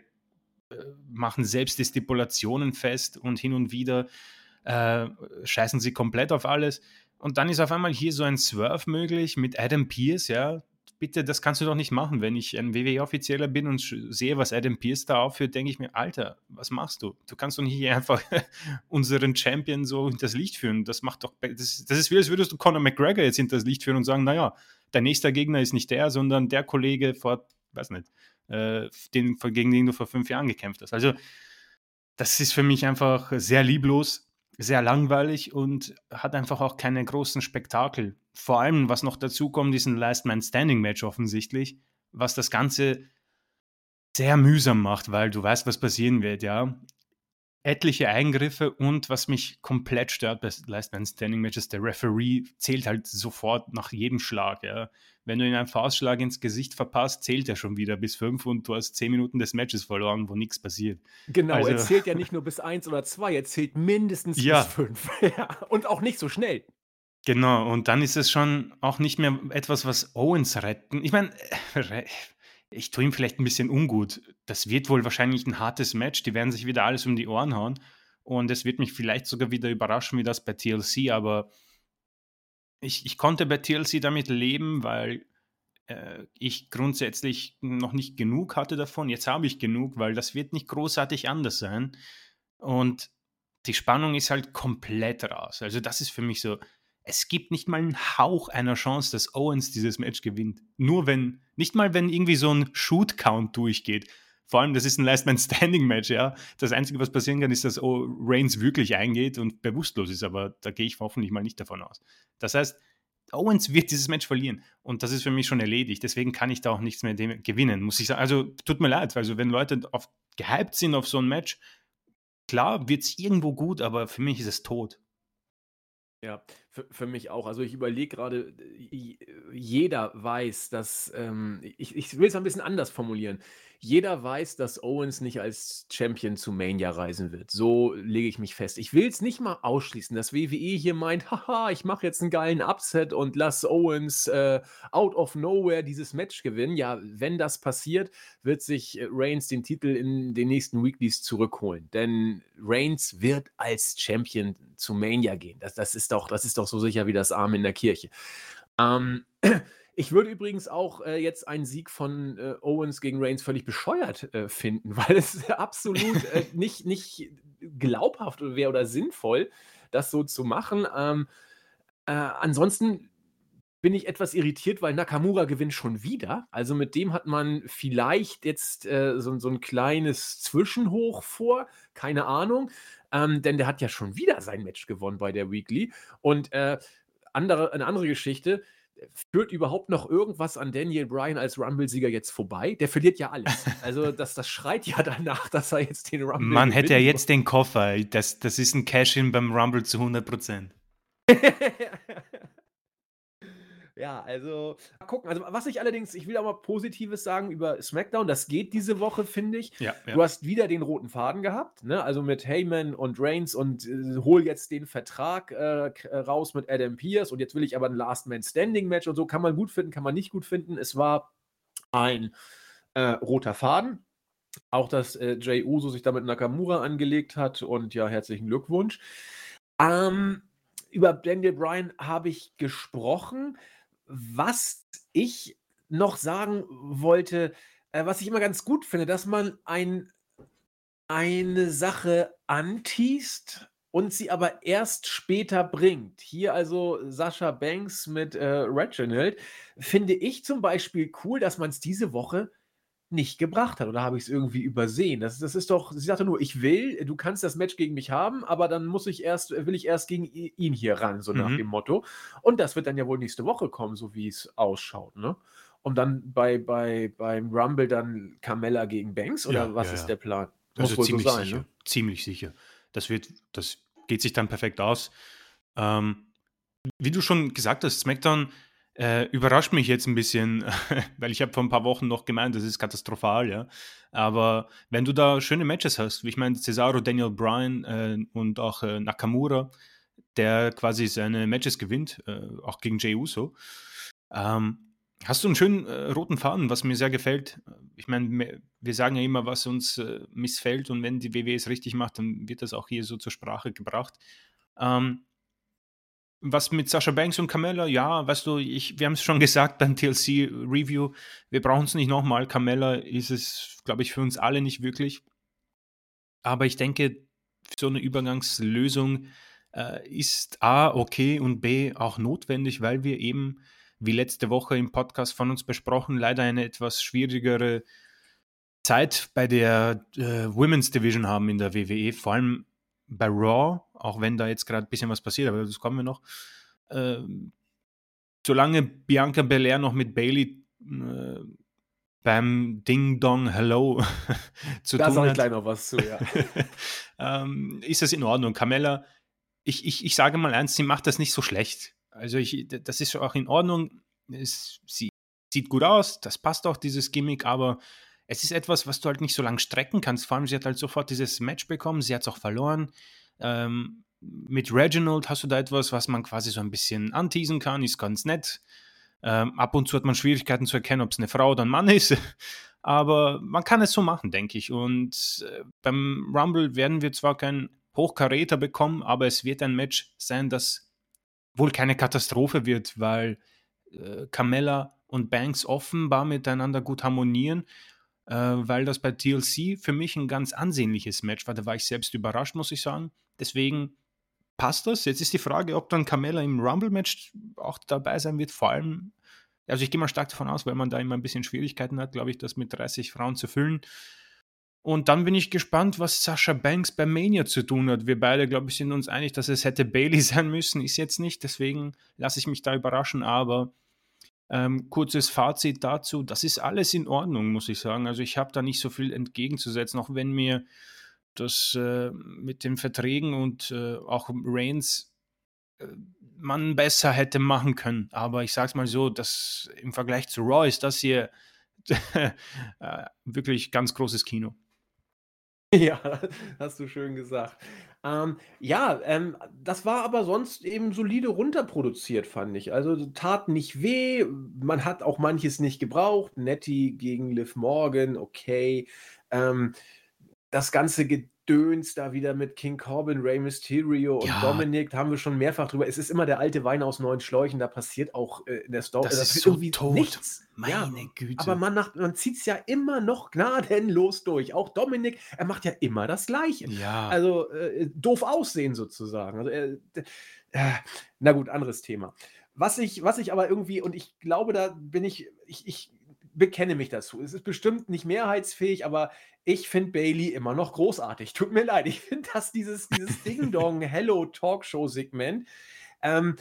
machen selbst die Stipulationen fest und hin und wieder äh, scheißen sie komplett auf alles. Und dann ist auf einmal hier so ein Swerve möglich mit Adam Pierce, ja, bitte, das kannst du doch nicht machen. Wenn ich ein WWE-Offizieller bin und sehe, was Adam Pierce da aufführt, denke ich mir, Alter, was machst du? Du kannst doch nicht einfach [laughs] unseren Champion so hinters Licht führen. Das macht doch, das, das ist wie, als würdest du Conor McGregor jetzt hinters Licht führen und sagen, naja, dein nächster Gegner ist nicht der, sondern der Kollege vor, weiß nicht, äh, den, gegen den du vor fünf Jahren gekämpft hast. Also, das ist für mich einfach sehr lieblos sehr langweilig und hat einfach auch keine großen Spektakel. Vor allem, was noch dazu kommt, ist ein Last Man Standing Match offensichtlich, was das Ganze sehr mühsam macht, weil du weißt, was passieren wird, ja. Etliche Eingriffe und was mich komplett stört bei Last Man Standing Matches, der Referee zählt halt sofort nach jedem Schlag, ja. Wenn du ihn einen Faustschlag ins Gesicht verpasst, zählt er schon wieder bis fünf und du hast zehn Minuten des Matches verloren, wo nichts passiert. Genau, also, er zählt ja nicht nur bis eins oder zwei, er zählt mindestens ja. bis fünf. [laughs] ja, und auch nicht so schnell. Genau, und dann ist es schon auch nicht mehr etwas, was Owens retten. Ich meine, ich tue ihm vielleicht ein bisschen ungut. Das wird wohl wahrscheinlich ein hartes Match. Die werden sich wieder alles um die Ohren hauen. Und es wird mich vielleicht sogar wieder überraschen, wie das bei TLC, aber ich, ich konnte bei TLC damit leben, weil äh, ich grundsätzlich noch nicht genug hatte davon. Jetzt habe ich genug, weil das wird nicht großartig anders sein. Und die Spannung ist halt komplett raus. Also das ist für mich so, es gibt nicht mal einen Hauch einer Chance, dass Owens dieses Match gewinnt. Nur wenn, nicht mal wenn irgendwie so ein Shoot-Count durchgeht. Vor allem, das ist ein Last Man Standing Match, ja. Das Einzige, was passieren kann, ist, dass Reigns wirklich eingeht und bewusstlos ist, aber da gehe ich hoffentlich mal nicht davon aus. Das heißt, Owens wird dieses Match verlieren und das ist für mich schon erledigt. Deswegen kann ich da auch nichts mehr gewinnen, muss ich sagen. Also tut mir leid, also wenn Leute auf, gehypt sind auf so ein Match, klar wird es irgendwo gut, aber für mich ist es tot. Ja, für, für mich auch. Also ich überlege gerade, jeder weiß, dass, ähm, ich, ich will es ein bisschen anders formulieren. Jeder weiß, dass Owens nicht als Champion zu Mania reisen wird. So lege ich mich fest. Ich will es nicht mal ausschließen, dass WWE hier meint, haha, ich mache jetzt einen geilen Upset und lass Owens äh, out of nowhere dieses Match gewinnen. Ja, wenn das passiert, wird sich äh, Reigns den Titel in den nächsten Weeklies zurückholen. Denn Reigns wird als Champion zu Mania gehen. Das, das, ist, doch, das ist doch so sicher wie das Arm in der Kirche. Ähm, [clears throat] Ich würde übrigens auch äh, jetzt einen Sieg von äh, Owens gegen Reigns völlig bescheuert äh, finden, [laughs] weil es absolut äh, [laughs] nicht, nicht glaubhaft wäre oder sinnvoll, das so zu machen. Ähm, äh, ansonsten bin ich etwas irritiert, weil Nakamura gewinnt schon wieder. Also mit dem hat man vielleicht jetzt äh, so, so, ein kleines Zwischenhoch vor, keine Ahnung. Ähm, denn der hat ja schon wieder sein Match gewonnen bei der Weekly. Und andere, eine andere Geschichte, führt überhaupt noch irgendwas an Daniel Bryan als Rumble-Sieger jetzt vorbei? Der verliert ja alles. Also [laughs] das, das schreit ja danach, dass er jetzt den Rumble Man hätte ja jetzt den Koffer. Das, das ist ein Cash-In beim Rumble zu 100 Prozent. [laughs] Ja, also mal gucken. Also was ich allerdings, ich will auch mal Positives sagen über SmackDown. Das geht diese Woche, finde ich. Ja, ja. Du hast wieder den roten Faden gehabt, ne? Also mit Heyman und Reigns und äh, hol jetzt den Vertrag äh, äh, raus mit Adam Pierce und jetzt will ich aber ein Last Man Standing Match und so. Kann man gut finden, kann man nicht gut finden. Es war ein äh, roter Faden. Auch dass äh, Jay Uso sich damit Nakamura angelegt hat und ja, herzlichen Glückwunsch. Ähm, über Daniel Bryan habe ich gesprochen. Was ich noch sagen wollte, äh, was ich immer ganz gut finde, dass man ein eine Sache anteast und sie aber erst später bringt. Hier also Sascha Banks mit, äh, Reginald, finde ich zum Beispiel cool, dass man es diese Woche nicht gebracht hat oder habe ich es irgendwie übersehen? Das das ist doch sie sagte nur: „Ich will, du kannst das Match gegen mich haben, aber dann muss ich erst will ich erst gegen ihn hier ran“, so nach mhm. dem Motto. Und das wird dann ja wohl nächste Woche kommen, so wie es ausschaut, ne? Und dann bei bei beim Rumble dann Carmella gegen Banks oder Ja, was ja, ist der Plan? Muss Also wohl so ziemlich sein, sicher, ne? ziemlich sicher. Das wird das geht sich dann perfekt aus. Ähm, wie du schon gesagt hast, SmackDown äh, überrascht mich jetzt ein bisschen, [laughs] weil ich habe vor ein paar Wochen noch gemeint, das ist katastrophal, ja. Aber wenn du da schöne Matches hast, wie ich meine, Cesaro, Daniel Bryan äh, und auch äh, Nakamura, der quasi seine Matches gewinnt, äh, auch gegen Jey Uso, ähm, hast du einen schönen äh, roten Faden, was mir sehr gefällt. Ich meine, wir sagen ja immer, was uns äh, missfällt und wenn die WWE es richtig macht, dann wird das auch hier so zur Sprache gebracht. Ähm, was mit Sascha Banks und Carmella, ja, weißt du, ich, wir haben es schon [laughs] gesagt beim TLC-Review, wir brauchen es nicht nochmal. Carmella ist es, glaube ich, für uns alle nicht wirklich. Aber ich denke, so eine Übergangslösung äh, ist A, okay und B, auch notwendig, weil wir eben, wie letzte Woche im Podcast von uns besprochen, leider eine etwas schwierigere Zeit bei der äh, Women's Division haben in der WWE, vor allem bei Raw, auch wenn da jetzt gerade ein bisschen was passiert, aber das kommen wir noch. Äh, solange Bianca Belair noch mit Bailey äh, beim Ding Dong Hello [laughs] zu da tun hat. Da ich gleich noch was zu, ja. [laughs] ähm, ist das in Ordnung. Carmella, ich, ich, ich sage mal eins, sie macht das nicht so schlecht. Also ich, das ist auch in Ordnung. Es, sie sieht gut aus, das passt auch, dieses Gimmick, aber es ist etwas, was du halt nicht so lange strecken kannst. Vor allem, sie hat halt sofort dieses Match bekommen, sie hat es auch verloren. Ähm, mit Reginald hast du da etwas, was man quasi so ein bisschen anteasen kann, ist ganz nett. Ähm, ab und zu hat man Schwierigkeiten zu erkennen, ob es eine Frau oder ein Mann ist. [laughs] Aber man kann es so machen, denke ich. Und äh, beim Rumble werden wir zwar keinen Hochkaräter bekommen, aber es wird ein Match sein, das wohl keine Katastrophe wird, weil äh, Carmella und Banks offenbar miteinander gut harmonieren äh, weil das bei TLC für mich ein ganz ansehnliches Match war. Da war ich selbst überrascht, muss ich sagen. Deswegen passt das. Jetzt ist die Frage, ob dann Carmella im Rumble-Match auch dabei sein wird. Vor allem, also ich gehe mal stark davon aus, weil man da immer ein bisschen Schwierigkeiten hat, glaube ich, das mit 30 Frauen zu füllen. Und dann bin ich gespannt, was Sascha Banks bei Mania zu tun hat. Wir beide, glaube ich, sind uns einig, dass es hätte Bailey [laughs] sein müssen. Ist jetzt nicht, deswegen lasse ich mich da überraschen. Aber ähm, kurzes Fazit dazu, das ist alles in Ordnung, muss ich sagen. Also ich habe da nicht so viel entgegenzusetzen, auch wenn mir das äh, mit den Verträgen und äh, auch Reigns äh, man besser hätte machen können. Aber ich sage es mal so, dass im Vergleich zu Raw ist das hier [laughs] äh, wirklich ganz großes Kino. [laughs] Ja, hast du schön gesagt. Ähm, ja, ähm, das war aber sonst eben solide runterproduziert, fand ich. Also tat nicht weh, man hat auch manches nicht gebraucht. Nettie gegen Liv Morgan, okay. Ähm, das ganze Gedöns da wieder mit King Corbin, Rey Mysterio und Ja. Dominic, da haben wir schon mehrfach drüber. Es ist immer der alte Wein aus neuen Schläuchen, da passiert auch äh, in der Story, Das ist so irgendwie tot. nichts. Ja, Meine aber man, man zieht es ja immer noch gnadenlos durch. Auch Dominic, er macht ja immer das Gleiche. Ja. Also äh, doof aussehen sozusagen. Also, äh, na gut, anderes Thema. Was ich, was ich aber irgendwie, und ich glaube, da bin ich, ich, ich bekenne mich dazu. Es ist bestimmt nicht mehrheitsfähig, aber ich finde Bailey immer noch großartig. Tut mir leid. Ich finde, dass dieses, dieses Ding-Dong-Hello-Talkshow-Segment, ähm,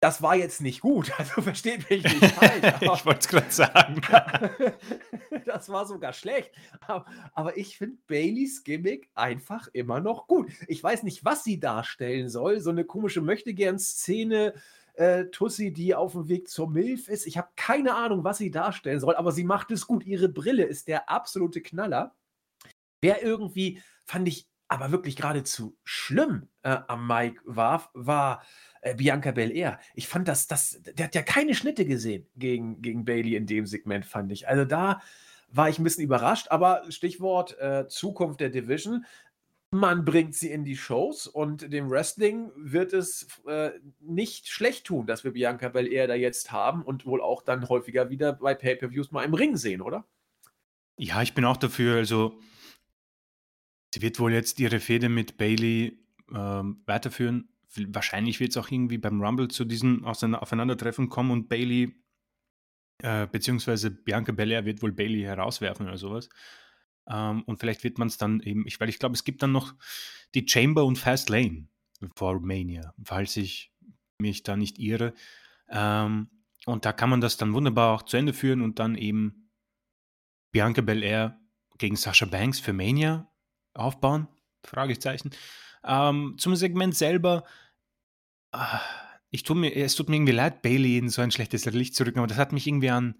das war jetzt nicht gut. [laughs] Also versteht mich nicht falsch. [laughs] ich wollte es gerade sagen. [laughs] das war sogar schlecht. Aber, aber ich finde Baileys Gimmick einfach immer noch gut. Ich weiß nicht, was sie darstellen soll. So eine komische Möchtegern-Szene äh, Tussi, die auf dem Weg zur Milf ist. Ich habe keine Ahnung, was sie darstellen soll, aber sie macht es gut. Ihre Brille ist der absolute Knaller. Wer irgendwie, fand ich aber wirklich geradezu schlimm äh, am Mike war, war äh, Bianca Belair. Ich fand das, das, der hat ja keine Schnitte gesehen gegen, gegen Bailey in dem Segment, fand ich. Also da war ich ein bisschen überrascht, aber Stichwort äh, Zukunft der Division. Man bringt sie in die Shows und dem Wrestling wird es äh, nicht schlecht tun, dass wir Bianca Belair da jetzt haben und wohl auch dann häufiger wieder bei Pay-Per-Views mal im Ring sehen, oder? Ja, ich bin auch dafür. Also, sie wird wohl jetzt ihre Fehde mit Bailey ähm, weiterführen. Wahrscheinlich wird es auch irgendwie beim Rumble zu diesem Aufeinandertreffen kommen und Bailey, äh, beziehungsweise Bianca Belair wird wohl Bailey herauswerfen oder sowas. Ähm, und vielleicht wird man es dann eben, ich, weil ich glaube, es gibt dann noch die Chamber und Fast Lane vor Mania, falls ich mich da nicht irre. Ähm, und da kann man das dann wunderbar auch zu Ende führen und dann eben Bianca Belair gegen Sasha Banks für Mania aufbauen? Fragezeichen. Ähm, zum Segment selber, äh, ich tue mir, es tut mir irgendwie leid, Bailey in so ein schlechtes Licht zu rücken, aber das hat mich irgendwie an,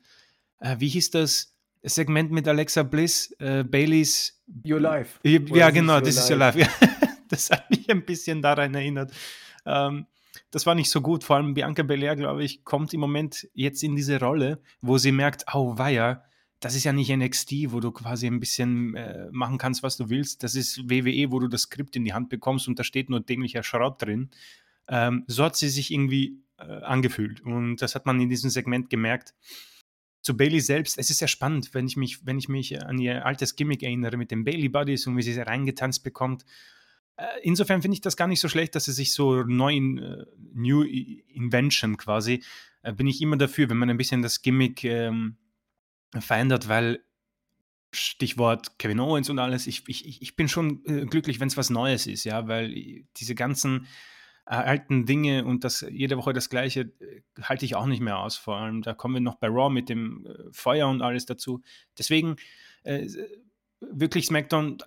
äh, wie hieß das? Segment mit Alexa Bliss, äh, Baileys. Your Life. Ja, genau, das ist Your Life. Ja, [laughs] das hat mich ein bisschen daran erinnert. Ähm, das war nicht so gut. Vor allem Bianca Belair, glaube ich, kommt im Moment jetzt in diese Rolle, wo sie merkt, oh weia, das ist ja nicht NXT, wo du quasi ein bisschen äh, machen kannst, was du willst. Das ist WWE, wo du das Skript in die Hand bekommst und da steht nur dämlicher Schrott drin. Ähm, so hat sie sich irgendwie äh, angefühlt. Und das hat man in diesem Segment gemerkt. Zu Bailey selbst, es ist sehr spannend, wenn ich mich, wenn ich mich an ihr altes Gimmick erinnere mit den Bailey Buddies und wie sie sie reingetanzt bekommt. Äh, insofern finde ich das gar nicht so schlecht, dass sie sich so neu in, uh, New Invention quasi, uh, bin ich immer dafür, wenn man ein bisschen das Gimmick ähm, verändert, weil Stichwort Kevin Owens und alles, ich, ich, ich bin schon äh, glücklich, wenn es was Neues ist, ja, weil diese ganzen äh, alten Dinge und das jede Woche das Gleiche äh, halte ich auch nicht mehr aus. Vor allem, da kommen wir noch bei Raw mit dem äh, Feuer und alles dazu. Deswegen äh, wirklich SmackDown,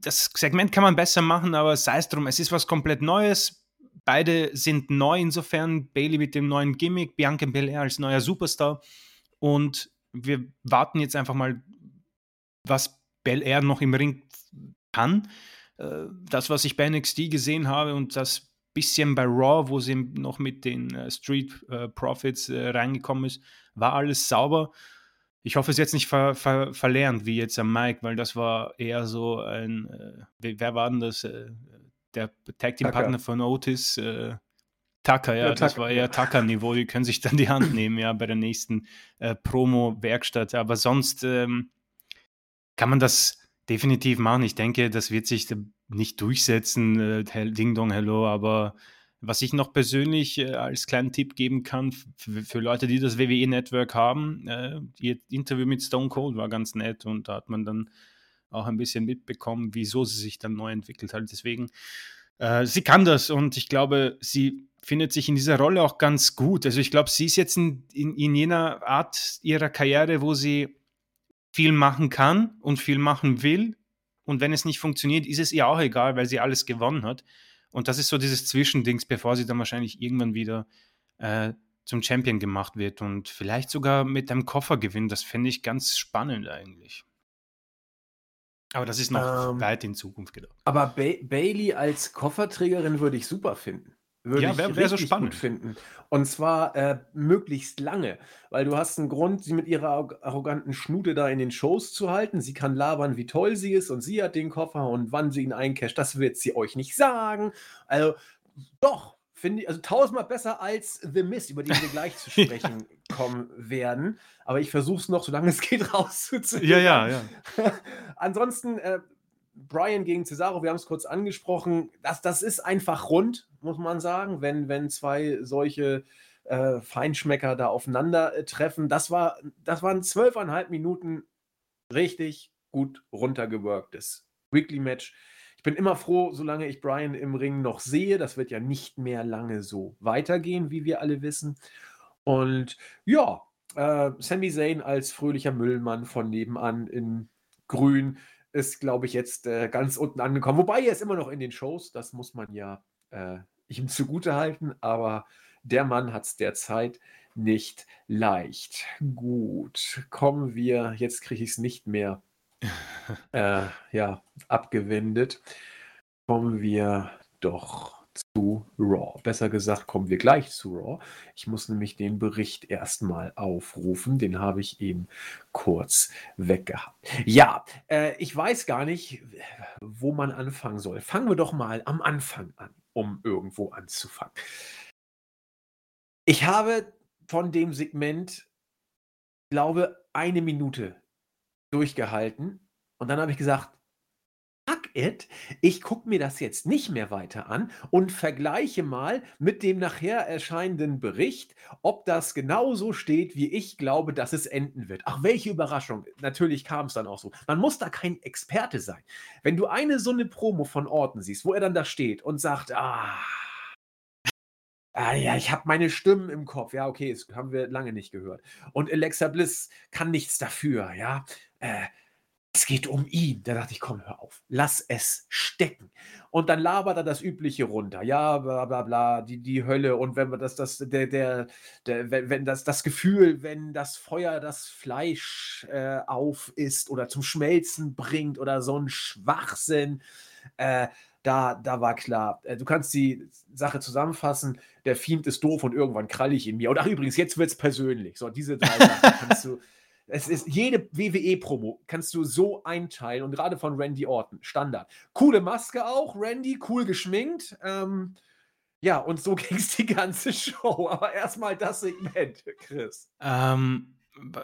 das Segment kann man besser machen, aber sei es drum, es ist was komplett Neues. Beide sind neu insofern. Bailey mit dem neuen Gimmick, Bianca Belair als neuer Superstar. Und wir warten jetzt einfach mal, was Belair noch im Ring kann. Das, was ich bei NXT gesehen habe und das bisschen bei Raw, wo sie noch mit den äh, Street äh, Profits äh, reingekommen ist, war alles sauber. Ich hoffe, es ist jetzt nicht ver ver verlernt, wie jetzt am Mike, weil das war eher so ein, wer war denn das? Der Tag Team Partner von Otis, äh, Tucker, ja, ja das war eher Tucker-Niveau. Die können sich dann die Hand [laughs] nehmen, ja, bei der nächsten Promo-Werkstatt. Aber sonst ähm, kann man das definitiv machen. Ich denke, das wird sich nicht durchsetzen, äh, Ding Dong Hello, aber was ich noch persönlich äh, als kleinen Tipp geben kann für, Leute, die das WWE-Network haben, äh, ihr Interview mit Stone Cold war ganz nett und da hat man dann auch ein bisschen mitbekommen, wieso sie sich dann neu entwickelt hat. Deswegen, äh, sie kann das und ich glaube, sie findet sich in dieser Rolle auch ganz gut. Also ich glaube, sie ist jetzt in, in, in jener Art ihrer Karriere, wo sie viel machen kann und viel machen will und wenn es nicht funktioniert, ist es ihr auch egal, weil sie alles gewonnen hat. Und das ist so dieses Zwischendings, bevor sie dann wahrscheinlich irgendwann wieder äh, zum Champion gemacht wird und vielleicht sogar mit einem Koffer gewinnt. Das fände ich ganz spannend eigentlich. Aber das ist noch ähm, weit in Zukunft gedacht. Aber ba Bailey als Kofferträgerin würde ich super finden. Würde ja, wär, ich wär so spannend. gut finden. Und zwar äh, möglichst lange, weil du hast einen Grund, sie mit ihrer arroganten Schnute da in den Shows zu halten. Sie kann labern, wie toll sie ist und sie hat den Koffer und wann sie ihn eincasht, das wird sie euch nicht sagen. Also doch, finde ich, also tausendmal besser als The Mist, über den wir gleich zu sprechen [laughs] kommen werden. Aber ich versuche es noch, solange es geht, [laughs] rauszuziehen. Ja, ja, ja. [laughs] Ansonsten, äh, Brian gegen Cesaro, wir haben es kurz angesprochen, das, das ist einfach rund, muss man sagen, wenn, wenn zwei solche äh, Feinschmecker da aufeinandertreffen. Das, war, das waren zwölfeinhalb Minuten richtig gut runtergeworktes Weekly-Match. Ich bin immer froh, solange ich Brian im Ring noch sehe. Das wird ja nicht mehr lange so weitergehen, wie wir alle wissen. Und ja, äh, Sami Zayn als fröhlicher Müllmann von nebenan in Grün ist, glaube ich, jetzt äh, ganz unten angekommen. Wobei er ist immer noch in den Shows, das muss man ja äh, ihm [laughs] zugute halten, aber der Mann hat es derzeit nicht leicht. Gut, kommen wir, jetzt kriege ich es nicht mehr [laughs] äh, ja, abgewendet. Kommen wir doch Raw. Besser gesagt, kommen wir gleich zu Raw. Ich muss nämlich den Bericht erstmal aufrufen. Den habe ich eben kurz weggehabt. Ja, äh, ich weiß gar nicht, wo man anfangen soll. Fangen wir doch mal am Anfang an, um irgendwo anzufangen. Ich habe von dem Segment, glaube eine Minute durchgehalten und dann habe ich gesagt, it, ich gucke mir das jetzt nicht mehr weiter an und vergleiche mal mit dem nachher erscheinenden Bericht, ob das genauso steht, wie ich glaube, dass es enden wird. Ach, welche Überraschung. Natürlich kam es dann auch so. Man muss da kein Experte sein. Wenn du eine so eine Promo von Orten siehst, wo er dann da steht und sagt, ah, Ah ja, ich habe meine Stimmen im Kopf. Ja, okay, das haben wir lange nicht gehört. Und Alexa Bliss kann nichts dafür, ja. Äh, es geht um ihn. Da dachte ich, komm, hör auf, lass es stecken. Und dann labert er das Übliche runter. Ja, bla bla bla, die, die Hölle. Und wenn man das, das, der, der, der wenn, wenn das, das Gefühl, wenn das Feuer das Fleisch äh, auf ist oder zum Schmelzen bringt oder so ein Schwachsinn, äh, da, da war klar. Äh, du kannst die Sache zusammenfassen. Der Fiend ist doof und irgendwann krall ich in mir. Und ach, übrigens, jetzt wird es persönlich. So, diese drei Sachen kannst du [laughs] es ist jede WWE-Promo kannst du so einteilen und gerade von Randy Orton, Standard. Coole Maske auch, Randy, cool geschminkt. Ähm, ja, und so [laughs] ging es die ganze Show. Aber erstmal das Segment, Chris. Ähm,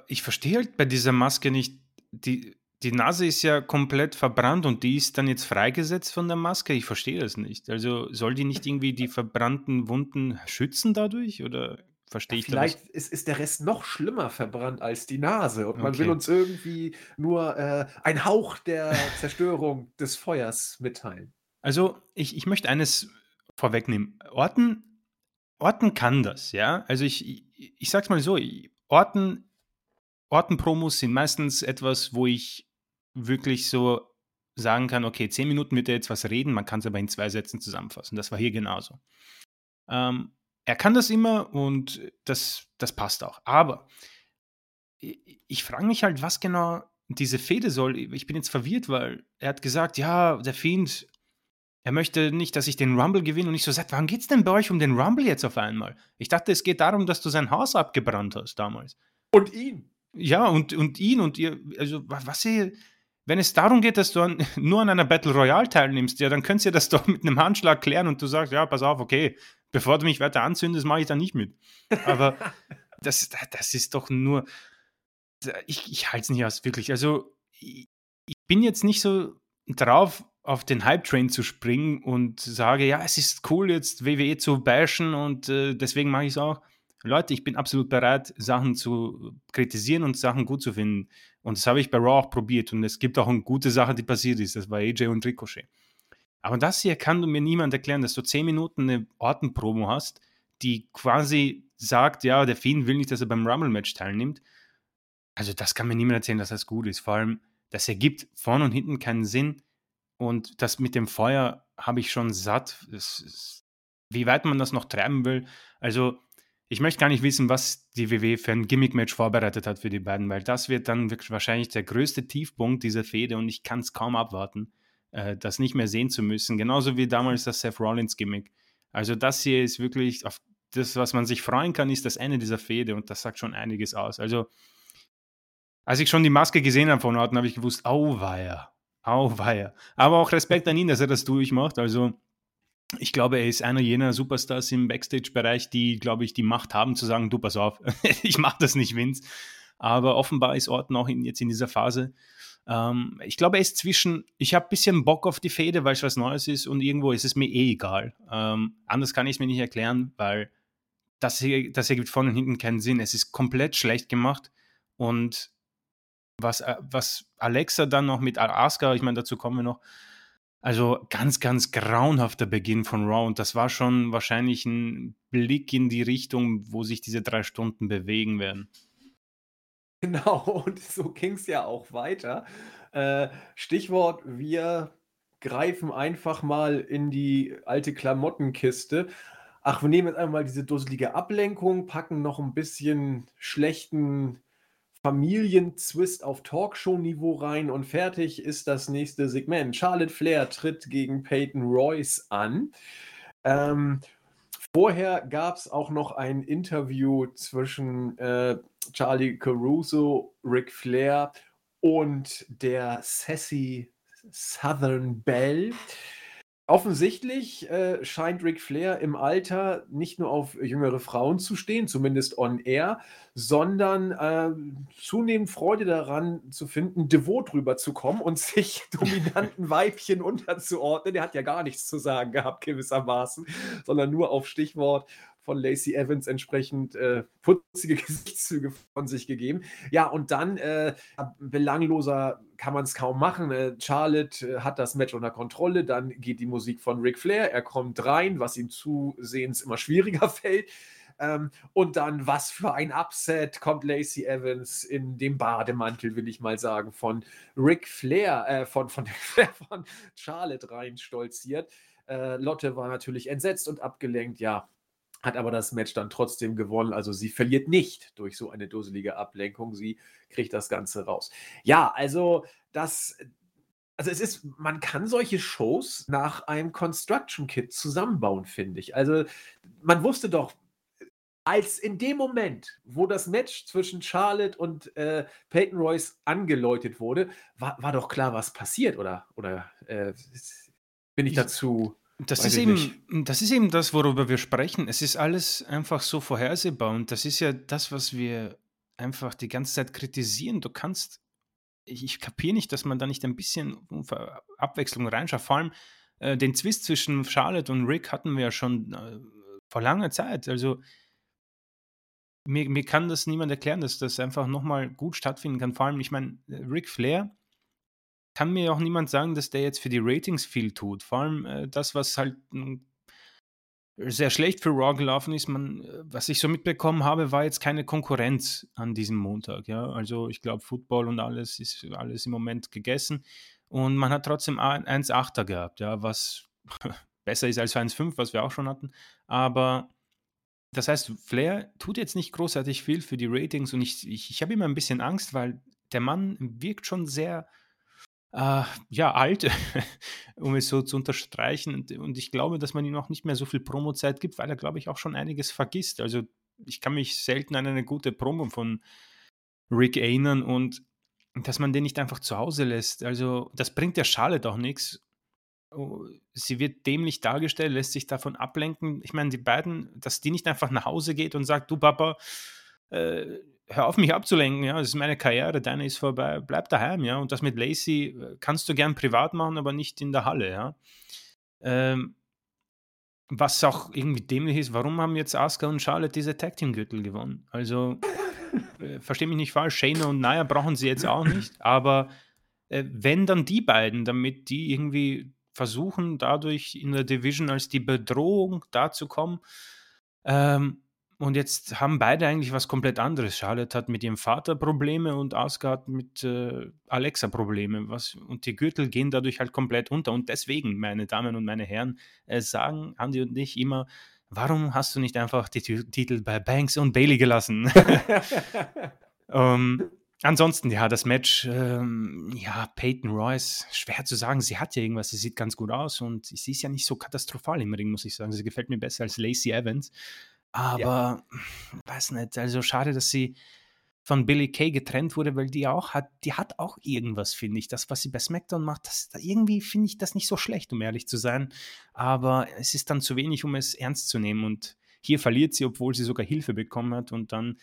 ich verstehe halt bei dieser Maske nicht, die, die Nase ist ja komplett verbrannt und die ist dann jetzt freigesetzt von der Maske. Ich verstehe das nicht. Also soll die nicht irgendwie die verbrannten Wunden schützen dadurch? Oder verstehe ja, ich Vielleicht ist, ist der Rest noch schlimmer verbrannt als die Nase und man will uns irgendwie nur äh, ein Hauch der [laughs] Zerstörung des Feuers mitteilen. Also, ich, ich möchte eines vorwegnehmen. Orten, Orten kann das, ja. Also ich, ich, ich sag's mal so, Orten, Orten-Promos sind meistens etwas, wo ich wirklich so sagen kann, okay, zehn Minuten wird er jetzt was reden, man kann es aber in zwei Sätzen zusammenfassen. Das war hier genauso. Ähm, er kann das immer und das, das passt auch. Aber ich, frage mich halt, was genau diese Fehde soll. Ich bin jetzt verwirrt, weil er hat gesagt, ja, der Fiend, er möchte nicht, dass ich den Rumble gewinne. Und ich so, sag, warum geht es denn bei euch um den Rumble jetzt auf einmal? Ich dachte, es geht darum, dass du sein Haus abgebrannt hast damals. Und ihn. Ja, und, und ihn und ihr, also was ihr, wenn es darum geht, dass du an, [laughs] nur an einer Battle Royale teilnimmst, ja, dann könnt ihr das doch mit einem Handschlag klären und du sagst, ja, pass auf, okay, bevor du mich weiter anzündest, mache ich da nicht mit. Aber [laughs] das, das ist doch nur, ich, ich halte es nicht aus, wirklich. Also, ich, ich bin jetzt nicht so drauf, auf den Hype-Train zu springen und sage, ja, es ist cool, jetzt WWE zu bashen und äh, deswegen mache ich es auch. Leute, ich bin absolut bereit, Sachen zu kritisieren und Sachen gut zu finden. Und das habe ich bei Raw auch probiert. Und es gibt auch eine gute Sache, die passiert ist. Das war AJ und Ricochet. Aber das hier kann mir niemand erklären, dass du zehn Minuten eine Ortenpromo hast, die quasi sagt, ja, der Finn will nicht, dass er beim Rumble-Match teilnimmt. Also das kann mir niemand erzählen, dass das gut ist. Vor allem, das ergibt vorne und hinten keinen Sinn. Und das mit dem Feuer habe ich schon satt. Ist, wie weit man das noch treiben will. Also ich möchte gar nicht wissen, was die WW für ein Gimmick-Match vorbereitet hat für die beiden, weil das wird dann wahrscheinlich der größte Tiefpunkt dieser Fehde und ich kann es kaum abwarten äh, das nicht mehr sehen zu müssen. Genauso wie damals das Seth Rollins Gimmick. Also das hier ist wirklich, auf das, was man sich freuen kann, ist das Ende dieser Fehde und das sagt schon einiges aus. Also als ich schon die Maske gesehen habe von Orten, habe ich gewusst, auweia, auweia. Aber auch Respekt an ihn, dass er das durchmacht. Also ich glaube, er ist einer jener Superstars im Backstage-Bereich, die, glaube ich, die Macht haben zu sagen, du pass auf, [laughs] ich mache das nicht, Vince. Aber offenbar ist Orton auch in, jetzt in dieser Phase, ähm, ich glaube, er ist zwischen, ich habe ein bisschen Bock auf die Fehde, weil es was Neues ist und irgendwo ist es mir eh egal. Ähm, anders kann ich es mir nicht erklären, weil das hier, das hier gibt vorne und hinten keinen Sinn. Es ist komplett schlecht gemacht und was, äh, was Alexa dann noch mit Asuka, ich meine, dazu kommen wir noch, also ganz, ganz grauenhafter Beginn von Raw und das war schon wahrscheinlich ein Blick in die Richtung, wo sich diese drei Stunden bewegen werden. Genau, [laughs] und so ging es ja auch weiter. Äh, Stichwort, wir greifen einfach mal in die alte Klamottenkiste. Ach, wir nehmen jetzt einmal diese dusselige Ablenkung, packen noch ein bisschen schlechten Familienzwist auf Talkshow-Niveau rein und fertig ist das nächste Segment. Charlotte Flair tritt gegen Peyton Royce an. Ähm, vorher gab es auch noch ein Interview zwischen äh, Charlie Caruso, Ric Flair und der Sassy Southern Belle. Offensichtlich äh, scheint Ric Flair im Alter nicht nur auf jüngere Frauen zu stehen, zumindest on air, sondern äh, zunehmend Freude daran zu finden, devot rüberzukommen und [laughs] sich dominanten [laughs] Weibchen unterzuordnen. Der hat ja gar nichts zu sagen gehabt, gewissermaßen, sondern nur auf Stichwort von Lacey Evans entsprechend äh, putzige [laughs] Gesichtszüge von sich gegeben. Ja, und dann äh, belangloser kann man es kaum machen. Äh, Charlotte hat das Match unter Kontrolle, dann geht die Musik von Ric Flair, er kommt rein, was ihm zusehends immer schwieriger [laughs] fällt. Ähm, und dann, was für ein Upset kommt Lacey Evans in dem Bademantel, will ich mal sagen, von Ric Flair, äh, von, von, [laughs] von Charlotte rein stolziert. Äh, Lotte war natürlich entsetzt und abgelenkt, ja, hat aber das Match dann trotzdem gewonnen. Also sie verliert nicht durch so eine dusselige Ablenkung. Sie kriegt das Ganze raus. Ja, also das, also es ist, man kann solche Shows nach einem Construction Kit zusammenbauen, finde ich. Also man wusste doch, als in dem Moment, wo das Match zwischen Charlotte und äh, Peyton Royce angeläutet wurde, war, war doch klar, was passiert, oder? Oder äh, bin ich dazu? Das ist, eben, das ist eben das, worüber wir sprechen. Es ist alles einfach so vorhersehbar und das ist ja das, was wir einfach die ganze Zeit kritisieren. Du kannst ich, ich kapiere nicht, dass man da nicht ein bisschen Abwechslung reinschaut. Vor allem äh, den Zwist zwischen Charlotte und Rick hatten wir ja schon äh, vor langer Zeit. Also mir, mir kann das niemand erklären, dass das einfach nochmal gut stattfinden kann. Vor allem, ich meine, Rick Flair kann mir auch niemand sagen, dass der jetzt für die Ratings viel tut. Vor allem äh, das, was halt sehr schlecht für Raw gelaufen ist. Man, äh, was ich so mitbekommen habe, war jetzt keine Konkurrenz an diesem Montag. Ja? Also ich glaube, Football und alles ist alles im Moment gegessen. Und man hat trotzdem 1,8er gehabt, ja, was [laughs] besser ist als 1,5, was wir auch schon hatten. Aber das heißt, Flair tut jetzt nicht großartig viel für die Ratings und ich, ich, ich habe immer ein bisschen Angst, weil der Mann wirkt schon sehr äh, ja, alt, [laughs] um es so zu unterstreichen. Und, und, ich glaube, dass man ihm auch nicht mehr so viel Promo-Zeit gibt, weil er, glaube ich, auch schon einiges vergisst. Also ich kann mich selten an eine gute Promo von Rick erinnern und dass man den nicht einfach zu Hause lässt. Also das bringt der Charlotte auch nichts. Oh, sie wird dämlich dargestellt, lässt sich davon ablenken. Ich meine, die beiden, dass die nicht einfach nach Hause geht und sagt, du Papa, äh, hör auf mich abzulenken, ja, das ist meine Karriere, deine ist vorbei, bleib daheim, ja. Und das mit Lacey äh, kannst du gern privat machen, aber nicht in der Halle, ja. Ähm, was auch irgendwie dämlich ist, warum haben jetzt Asuka und Charlotte diese Tag Team Gürtel gewonnen? Also, äh, verstehe mich nicht falsch, Shayna und Naya brauchen sie jetzt auch nicht, aber äh, wenn dann die beiden, damit die irgendwie versuchen, dadurch in der Division als die Bedrohung dazukommen, ähm, und jetzt haben beide eigentlich was komplett anderes. Charlotte hat mit ihrem Vater Probleme und hat mit äh, Alexa Probleme. Was, und die Gürtel gehen dadurch halt komplett unter. Und deswegen, meine Damen und meine Herren, äh, sagen Andy und ich immer, warum hast du nicht einfach die T Titel bei Banks und Bailey gelassen? um, [laughs] ähm, ansonsten, ja, das Match, ähm, ja, Peyton Royce, schwer zu sagen. Sie hat ja irgendwas, sie sieht ganz gut aus und sie ist ja nicht so katastrophal im Ring, muss ich sagen. Sie gefällt mir besser als Lacey Evans. Aber ja. weiß nicht, also schade, dass sie von Billy Kay getrennt wurde, weil die auch hat, die hat auch irgendwas, finde ich. Das, was sie bei SmackDown macht, das, irgendwie finde ich das nicht so schlecht, um ehrlich zu sein. Aber es ist dann zu wenig, um es ernst zu nehmen. Und hier verliert sie, obwohl sie sogar Hilfe bekommen hat. Und dann,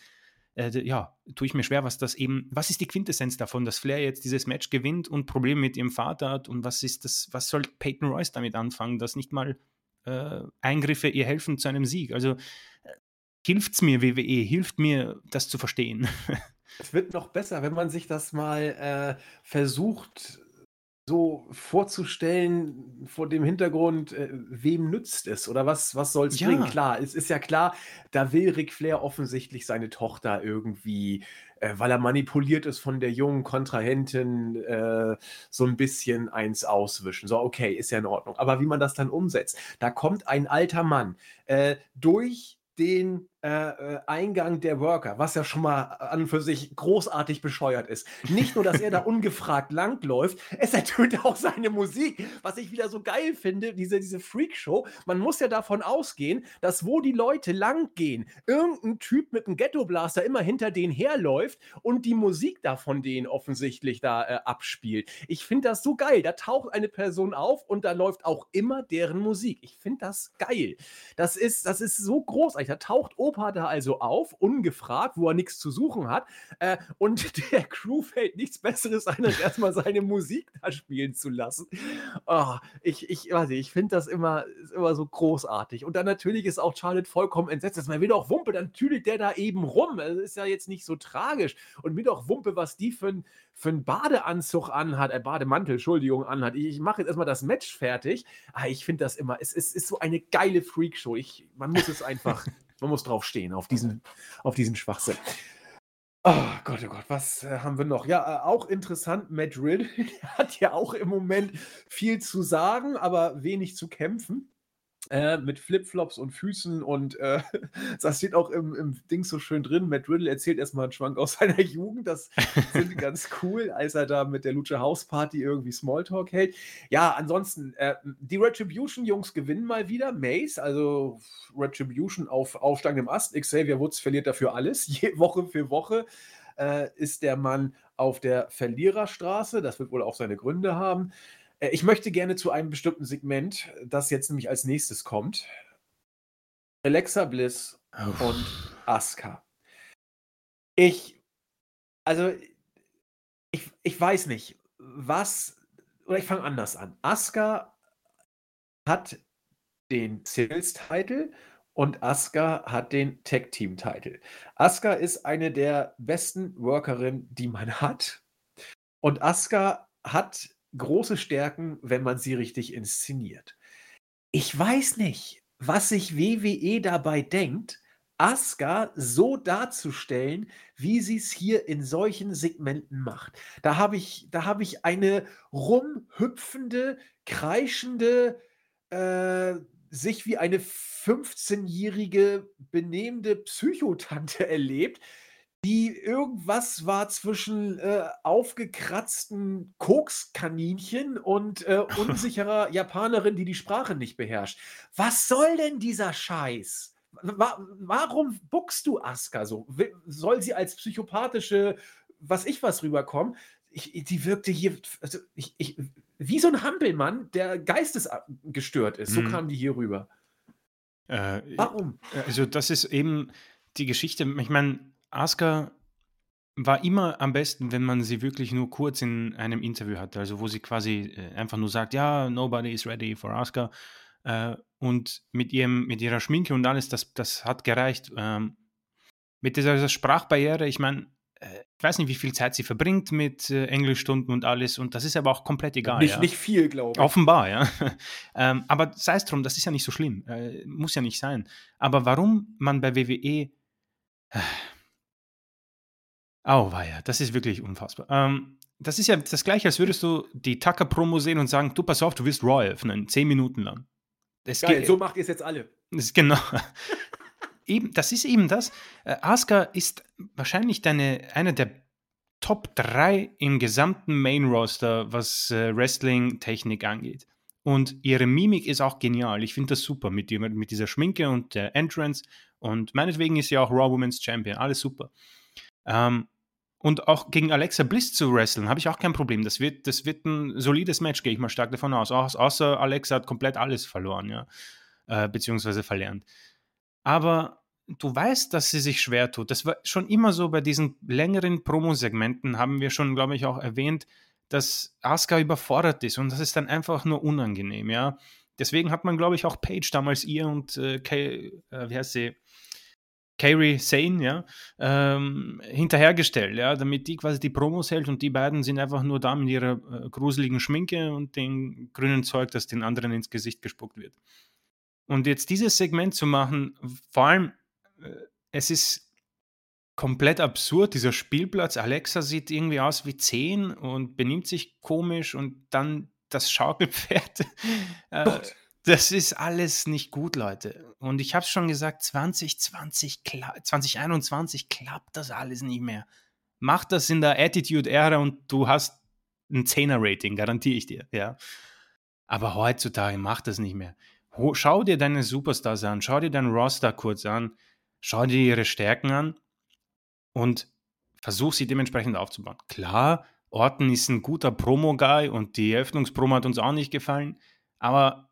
äh, ja, tue ich mir schwer, was das eben, was ist die Quintessenz davon, dass Flair jetzt dieses Match gewinnt und Probleme mit ihrem Vater hat? Und was ist das, was soll Peyton Royce damit anfangen, dass nicht mal äh, Eingriffe ihr helfen zu einem Sieg. Also hilft es mir, WWE, hilft mir, das zu verstehen. [laughs] es wird noch besser, wenn man sich das mal äh, versucht so vorzustellen vor dem Hintergrund, äh, wem nützt es oder was, was soll es ja. bringen? Klar, es ist ja klar, da will Ric Flair offensichtlich seine Tochter irgendwie, äh, weil er manipuliert ist von der jungen Kontrahentin, äh, so ein bisschen eins auswischen. So, okay, ist ja in Ordnung. Aber wie man das dann umsetzt, da kommt ein alter Mann äh, durch den äh, äh, Eingang der Worker, was ja schon mal an und für sich großartig bescheuert ist. Nicht nur, dass er da [laughs] ungefragt langläuft, es ertönt auch seine Musik, was ich wieder so geil finde, diese, diese Freakshow. Man muss ja davon ausgehen, dass wo die Leute langgehen, irgendein Typ mit einem Ghetto-Blaster immer hinter denen herläuft und die Musik da von denen offensichtlich da äh, abspielt. Ich finde das so geil. Da taucht eine Person auf und da läuft auch immer deren Musik. Ich finde das geil. Das ist, das ist so großartig. Da taucht Opa da also auf, ungefragt, wo er nichts zu suchen hat. Äh, und [laughs] der Crew fällt nichts Besseres ein, als erstmal seine Musik da spielen zu lassen. Oh, ich, ich, ich finde das immer, immer so großartig. Und dann natürlich ist auch Charlotte vollkommen entsetzt. Man will doch Wumpe, dann tüdelt der da eben rum. Das ist ja jetzt nicht so tragisch. Und mir doch Wumpe, was die für für einen Badeanzug anhat, äh, Bademantel, Entschuldigung, anhat. Ich, ich mache jetzt erstmal das Match fertig. Ah, ich finde das immer, es, es ist so eine geile Freakshow. Ich, man muss es einfach [laughs] man muss drauf stehen, auf diesen, auf diesen Schwachsinn. Oh Gott, oh Gott, was äh, haben wir noch? Ja, äh, auch interessant, Matt Riddle [laughs] hat ja auch im Moment viel zu sagen, aber wenig zu kämpfen. Äh, mit Flipflops und Füßen und äh, [laughs] das steht auch im, im Ding so schön drin. Matt Riddle erzählt erstmal einen Schwank aus [laughs] seiner Jugend. Das ich ganz cool, als er da mit der Lucha House Party irgendwie Smalltalk hält. Ja, ansonsten, äh, die Retribution-Jungs gewinnen mal wieder. Mace, also Retribution auf aufsteigendem Ast. Xavier Woods verliert dafür alles. [laughs] Je, Woche für Woche äh, ist der Mann auf der Verliererstraße. Das wird wohl auch seine Gründe haben. Äh, ich möchte gerne zu einem bestimmten Segment, das jetzt nämlich als nächstes kommt. Alexa Bliss Uff. und Asuka. Ich, also, ich, ich weiß nicht, was, oder ich fange anders an. Asuka hat den Sales-Title und Asuka hat den Tag-Team-Title. Asuka ist eine der besten Workerinnen, die man hat. Und Asuka hat große Stärken, wenn man sie richtig inszeniert. Ich weiß nicht, was sich WWE dabei denkt, Asuka so darzustellen, wie sie es hier in solchen Segmenten macht. Da habe ich, da ich eine rumhüpfende, kreischende, äh, sich wie eine 15-jährige benehmende Psychotante [laughs] erlebt, die irgendwas war zwischen äh, aufgekratzten Kokskaninchen und äh, [laughs] unsicherer Japanerin, die die Sprache nicht beherrscht. Was soll denn dieser Scheiß? Wa warum buckst du Asuka so? Soll sie als psychopathische, was ich was rüberkommen? Ich, die wirkte hier, also ich, ich, wie so ein Hampelmann, der geistesgestört ist. So mhm. kam die hier rüber. Äh, Warum? Also, das ist eben die Geschichte. Ich meine, Asuka war immer am besten, wenn man sie wirklich nur kurz in einem Interview hatte, also wo sie quasi äh, einfach nur sagt, ja, nobody is ready for Asuka. Äh, und mit, ihrem, mit ihrer Schminke und alles, das, das hat gereicht. Ähm, mit dieser, dieser Sprachbarriere, ich meine, äh, ich weiß nicht, wie viel Zeit sie verbringt mit äh, Englischstunden und alles, und das ist aber auch komplett egal. Nicht, ja. nicht viel, glaube ich. Offenbar, ja. [laughs] ähm, aber sei es drum, das ist ja nicht so schlimm. Muss ja nicht sein. Aber warum man bei WWE Auweia, das ist wirklich unfassbar. Ähm, das ist ja das Gleiche, als würdest du die Tucker-Promo sehen und sagen, du pass auf, du wirst Raw öffnen, zehn Minuten lang. Das Geil, geht, so macht ihr es jetzt alle. Ist genau. [laughs] eben, das ist eben das. Äh, Asuka ist wahrscheinlich deine, eine der Top 3 im gesamten Main-Roster, was äh, Wrestling-Technik angeht. Und ihre Mimik ist auch genial. Ich finde das super mit, ihr, mit dieser Schminke und der Entrance. Und meinetwegen ist sie auch Raw Women's Champion. Alles super. Ähm, und auch gegen Alexa Bliss zu wresteln, habe ich auch kein Problem. Das wird, das wird ein solides Match, gehe ich mal stark davon aus. Außer Alexa hat komplett alles verloren, ja. Äh, beziehungsweise verlernt. Aber du weißt, dass sie sich schwer tut. Das war schon immer so bei diesen längeren Promo-Segmenten, haben wir schon, glaube ich, auch erwähnt, dass Asuka überfordert ist und das ist dann einfach nur unangenehm, ja. Deswegen hat man, glaube ich, auch Paige damals ihr und äh, Kay, äh, wie heißt sie, Carrie Sane, ja, ähm, hinterhergestellt, ja, damit die quasi die Promos hält und die beiden sind einfach nur da mit ihrer äh, gruseligen Schminke und dem grünen Zeug, das den anderen ins Gesicht gespuckt wird. Und jetzt dieses Segment zu machen, vor allem, äh, es ist komplett absurd, dieser Spielplatz. Alexa sieht irgendwie aus wie 10 und benimmt sich komisch und dann das Schaukelpferd. [laughs] äh, das ist alles nicht gut, Leute. Und ich habe es schon gesagt, 2020, 2021 klappt das alles nicht mehr. Mach das in der Attitude-Ära und du hast ein 10er-Rating, garantiere ich dir. Ja. Aber heutzutage macht das nicht mehr. Schau dir deine Superstars an, schau dir deinen Roster kurz an, schau dir ihre Stärken an und versuch sie dementsprechend aufzubauen. Klar, Orton ist ein guter Promo-Guy und die Eröffnungspromo hat uns auch nicht gefallen, aber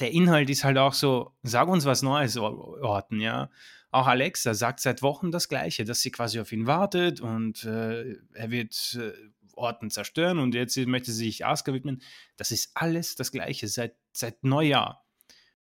der Inhalt ist halt auch so, sag uns was Neues, Orten, ja. Auch Alexa sagt seit Wochen das Gleiche, dass sie quasi auf ihn wartet und äh, er wird äh, Orten zerstören und jetzt möchte sie sich Asuka widmen. Das ist alles das Gleiche seit, seit Neujahr.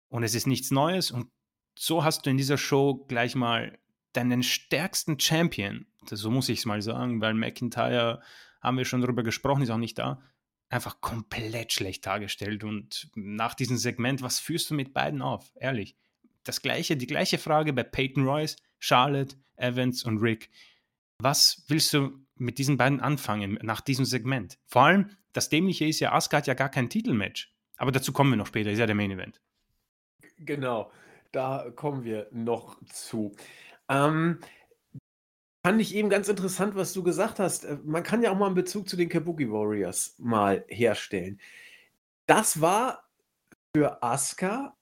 Und es ist nichts Neues und so hast du in dieser Show gleich mal deinen stärksten Champion, so muss ich es mal sagen, weil McIntyre, haben wir schon darüber gesprochen, ist auch nicht da, einfach komplett schlecht dargestellt. Und nach diesem Segment, was führst du mit beiden auf? Ehrlich. das gleiche, die gleiche Frage bei Peyton Royce, Charlotte, Evans und Rick. Was willst du mit diesen beiden anfangen nach diesem Segment? Vor allem, das Dämliche ist ja, Asuka hat ja gar kein Titelmatch. Aber dazu kommen wir noch später, ist ja der Main Event. Genau, da kommen wir noch zu. Ähm, fand ich eben ganz interessant, was du gesagt hast. Äh, man kann ja auch mal einen Bezug zu den Kabuki Warriors mal herstellen. Das war für Asuka,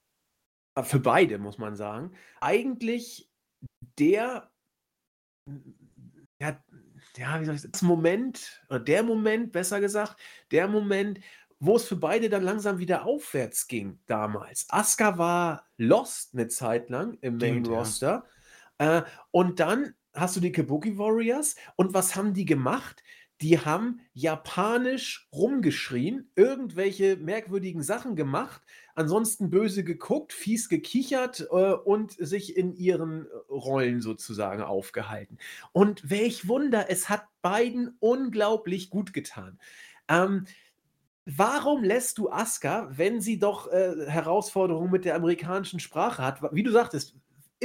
äh, für beide muss man sagen, eigentlich der, ja, ja, wie soll ich das Moment, oder der Moment, besser gesagt, der Moment, wo es für beide dann langsam wieder aufwärts ging damals. Asuka war lost eine Zeit lang im Main Roster. Ja. Äh, und dann hast du die Kabuki Warriors. Und was haben die gemacht? Die haben japanisch rumgeschrien, irgendwelche merkwürdigen Sachen gemacht, ansonsten böse geguckt, fies gekichert äh, und sich in ihren Rollen sozusagen aufgehalten. Und welch Wunder, es hat beiden unglaublich gut getan. Ähm, Warum lässt du Asuka, wenn sie doch äh, Herausforderungen mit der amerikanischen Sprache hat, wie du sagtest,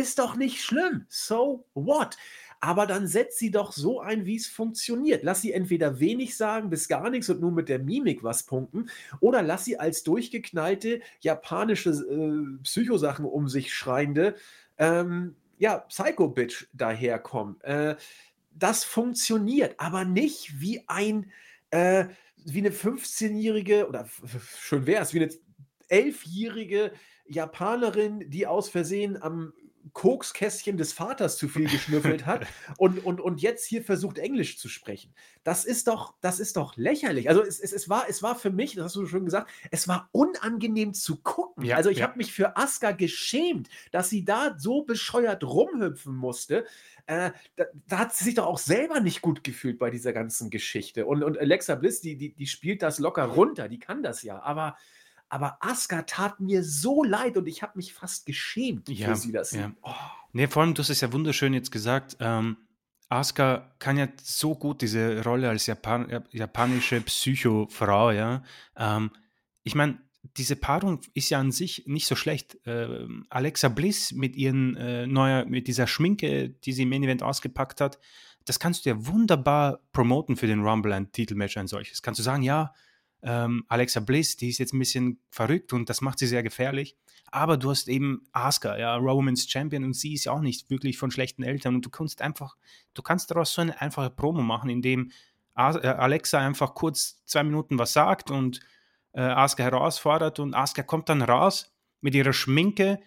ist doch nicht schlimm. So what? Aber dann setzt sie doch so ein, wie es funktioniert. Lass sie entweder wenig sagen bis gar nichts und nur mit der Mimik was punkten, oder lass sie als durchgeknallte japanische äh, Psychosachen um sich schreiende, ähm, ja, Psycho-Bitch daherkommen. Äh, das funktioniert, aber nicht wie ein äh, wie eine 15-jährige, oder schön wäre es, wie eine 11-jährige Japanerin, die aus Versehen am Kokskästchen des Vaters zu viel geschnüffelt hat [laughs] und, und, und jetzt hier versucht, Englisch zu sprechen. Das ist doch, das ist doch lächerlich. Also es, es, es, war, es war für mich, das hast du schon gesagt, es war unangenehm zu gucken. Ja, also ich ja. habe mich für Aska geschämt, dass sie da so bescheuert rumhüpfen musste. Äh, da, da, hat sie sich doch auch selber nicht gut gefühlt bei dieser ganzen Geschichte. Und, und Alexa Bliss, die, die, die spielt das locker runter, die kann das ja, aber aber Asuka tat mir so leid und ich habe mich fast geschämt ja, für sie. Das ja. Oh. Nee, vor allem, du hast es ja wunderschön jetzt gesagt. Ähm, Asuka kann ja so gut diese Rolle als Japan japanische Psychofrau, ja. Ähm, ich meine, diese Paarung ist ja an sich nicht so schlecht. Äh, Alexa Bliss mit ihren äh, neuer, mit dieser Schminke, die sie im Main Event ausgepackt hat, das kannst du ja wunderbar promoten für den Rumble ein Titelmatch ein solches. Kannst du sagen, ja, ähm, Alexa Bliss, die ist jetzt ein bisschen verrückt und das macht sie sehr gefährlich. Aber du hast eben Asuka, ja, Romans Champion und sie ist ja auch nicht wirklich von schlechten Eltern und du kannst einfach, du kannst daraus so eine einfache Promo machen, indem äh, Alexa einfach kurz zwei Minuten was sagt und äh, Asuka herausfordert und Asuka kommt dann raus mit ihrer Schminke,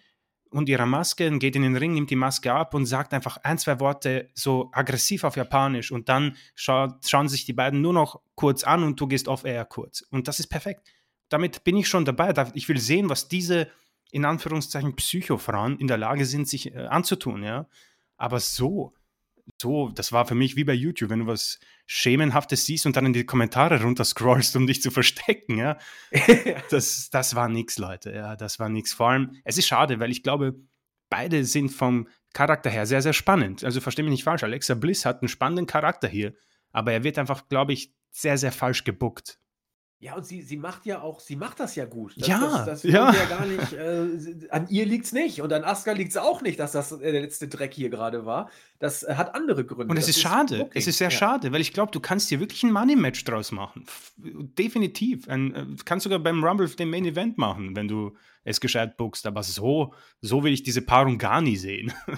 und ihrer Maske und geht in den Ring, nimmt die Maske ab und sagt einfach ein, zwei Worte so aggressiv auf Japanisch und dann scha schauen sich die beiden nur noch kurz an und du gehst off-air kurz. Und das ist perfekt. Damit bin ich schon dabei. Ich will sehen, was diese in Anführungszeichen Psychofrauen in der Lage sind, sich äh, anzutun, ja. Aber so, so, das war für mich wie bei YouTube, wenn du was Schemenhaftes siehst und dann in die Kommentare runterscrollst, um dich zu verstecken, ja. [laughs] das, das war nix, Leute, ja, das war nix. Vor allem, es ist schade, weil ich glaube, beide sind vom Charakter her sehr, sehr spannend. Also verstehe mich nicht falsch, Alexa Bliss hat einen spannenden Charakter hier, aber er wird einfach, glaube ich, sehr, sehr falsch gebuckt. Ja, und sie, sie macht ja auch, sie macht das ja gut. Das, ja, das, das ja. ja gar nicht, äh, an ihr liegt es nicht und an Aska liegt es auch nicht, dass das äh, der letzte Dreck hier gerade war. Das äh, hat andere Gründe. Und es ist, ist schade, Booking. es ist sehr ja. schade, weil ich glaube, du kannst hier wirklich ein Money-Match draus machen. Definitiv. Ein, äh, kannst sogar beim Rumble den Main Event machen, wenn du es gescheit bookst, aber so, so will ich diese Paarung gar nie sehen. [laughs]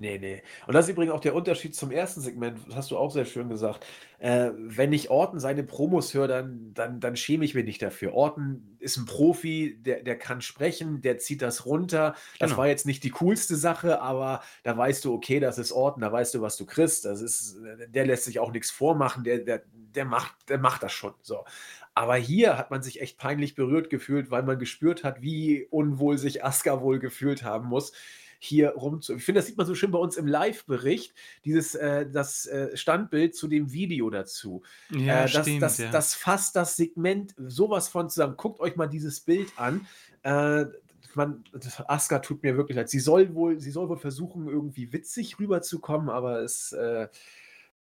Nee, nee. Und das ist übrigens auch der Unterschied zum ersten Segment, das hast du auch sehr schön gesagt. Äh, wenn ich Orton seine Promos höre, dann, dann, dann schäme ich mich nicht dafür. Orton ist ein Profi, der, der kann sprechen, der zieht das runter. Das genau. war jetzt nicht die coolste Sache, aber da weißt du, okay, das ist Orton, da weißt du, was du kriegst. Das ist, der lässt sich auch nichts vormachen, der, der, der, macht, der macht das schon. So. Aber hier hat man sich echt peinlich berührt gefühlt, weil man gespürt hat, wie unwohl sich Asuka wohl gefühlt haben muss hier rumzu. Ich finde, das sieht man so schön bei uns im Live-Bericht, dieses äh, das äh, Standbild zu dem Video dazu. Ja, äh, das, stimmt, das, ja. das fasst das Segment sowas von zusammen. Guckt euch mal dieses Bild an. Äh, man, Aska tut mir wirklich leid. Sie soll wohl, sie soll wohl versuchen, irgendwie witzig rüberzukommen, aber es äh,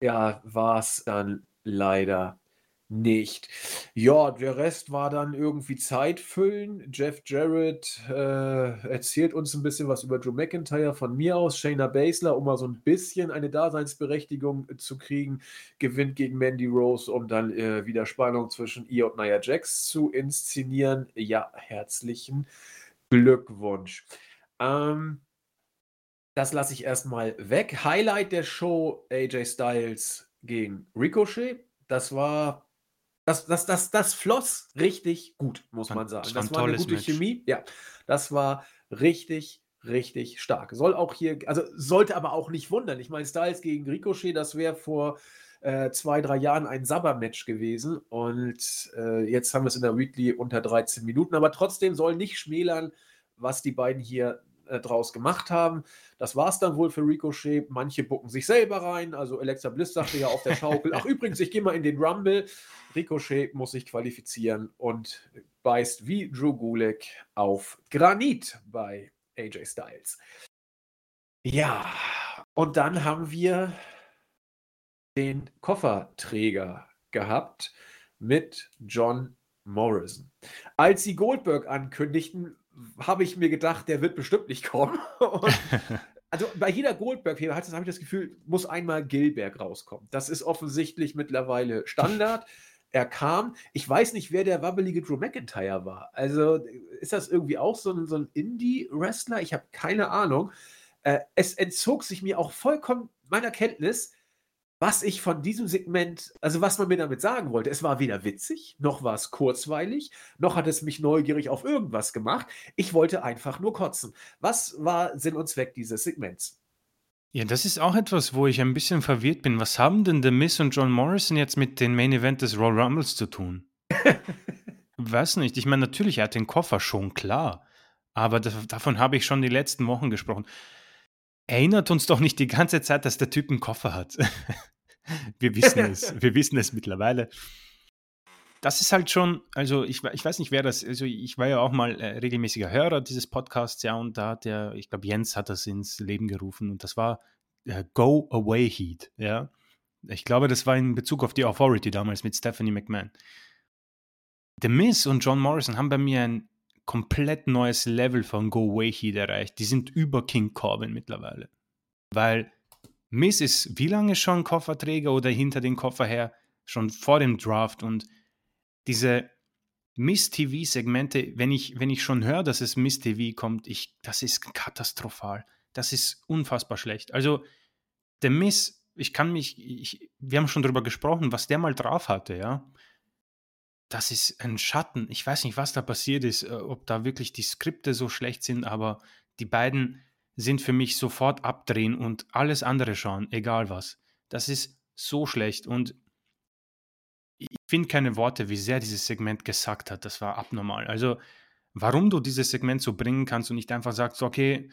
ja, war es dann leider nicht. Ja, der Rest war dann irgendwie Zeitfüllen. Jeff Jarrett äh, erzählt uns ein bisschen was über Drew McIntyre von mir aus. Shayna Baszler, um mal so ein bisschen eine Daseinsberechtigung zu kriegen, gewinnt gegen Mandy Rose, um dann äh, wieder Spannung zwischen ihr und Nia Jax zu inszenieren. Ja, herzlichen Glückwunsch. Ähm, das lasse ich erstmal weg. Highlight der Show: AJ Styles gegen Ricochet. Das war das, das, das, das floss richtig gut, muss man sagen. Das, das war eine gute Match. Chemie. Ja, das war richtig, richtig stark. Soll auch hier, also sollte aber auch nicht wundern. Ich meine, Styles gegen Ricochet, das wäre vor äh, zwei, drei Jahren ein Sabber-Match gewesen. Und äh, jetzt haben wir es in der Weekly unter 13 Minuten. Aber trotzdem soll nicht schmälern, was die beiden hier äh, draus gemacht haben. Das war es dann wohl für Ricochet. Manche bucken sich selber rein. Also Alexa Bliss sagte ja auf der Schaukel, ach übrigens, ich gehe mal in den Rumble. Ricochet muss sich qualifizieren und beißt wie Drew Gulek auf Granit bei AJ Styles. Ja, und dann haben wir den Kofferträger gehabt mit John Morrison. Als sie Goldberg ankündigten, habe ich mir gedacht, der wird bestimmt nicht kommen. [laughs] also bei jeder Goldberg-Fehler habe ich das Gefühl, muss einmal Gilberg rauskommen. Das ist offensichtlich mittlerweile Standard. [laughs] Er kam. Ich weiß nicht, wer der wabbelige Drew McIntyre war. Also ist das irgendwie auch so ein, so ein Indie-Wrestler? Ich habe keine Ahnung. Äh, es entzog sich mir auch vollkommen meiner Kenntnis, was ich von diesem Segment, also was man mir damit sagen wollte. Es war weder witzig, noch war es kurzweilig, noch hat es mich neugierig auf irgendwas gemacht. Ich wollte einfach nur kotzen. Was war Sinn und Zweck dieses Segments? Ja, das ist auch etwas, wo ich ein bisschen verwirrt bin. Was haben denn The Miss und John Morrison jetzt mit dem Main Event des Royal Rumbles zu tun? [laughs] Weiß nicht. Ich meine, natürlich, er hat den Koffer schon klar. Aber davon habe ich schon die letzten Wochen gesprochen. Erinnert uns doch nicht die ganze Zeit, dass der Typ einen Koffer hat. [laughs] wir wissen es, [laughs] wir wissen es mittlerweile. Das ist halt schon, also ich, ich weiß nicht, wer das, also ich war ja auch mal äh, regelmäßiger Hörer dieses Podcasts, ja, und da hat der, ich glaube, Jens hat das ins Leben gerufen und das war äh, Go Away Heat, ja. Ich glaube, das war in Bezug auf die Authority damals mit Stephanie McMahon. The Miz und John Morrison haben bei mir ein komplett neues Level von Go Heat erreicht. Die sind über King Corbin mittlerweile. Weil Miss ist wie lange schon Kofferträger oder hinter den Koffer her? Schon vor dem Draft. Und diese Miss-TV-Segmente, wenn ich, wenn ich schon höre, dass es Miss-TV kommt, ich, das ist katastrophal. Das ist unfassbar schlecht. Also, der Miss, ich kann mich, ich, wir haben schon darüber gesprochen, was der mal drauf hatte, ja. Das ist ein Schatten. Ich weiß nicht, was da passiert ist, äh, ob da wirklich die Skripte so schlecht sind, aber die beiden sind für mich sofort abdrehen und alles andere schauen, egal was. Das ist so schlecht und ich finde keine Worte, wie sehr dieses Segment gesagt hat. Das war abnormal. Also, warum du dieses Segment so bringen kannst und nicht einfach sagst, okay,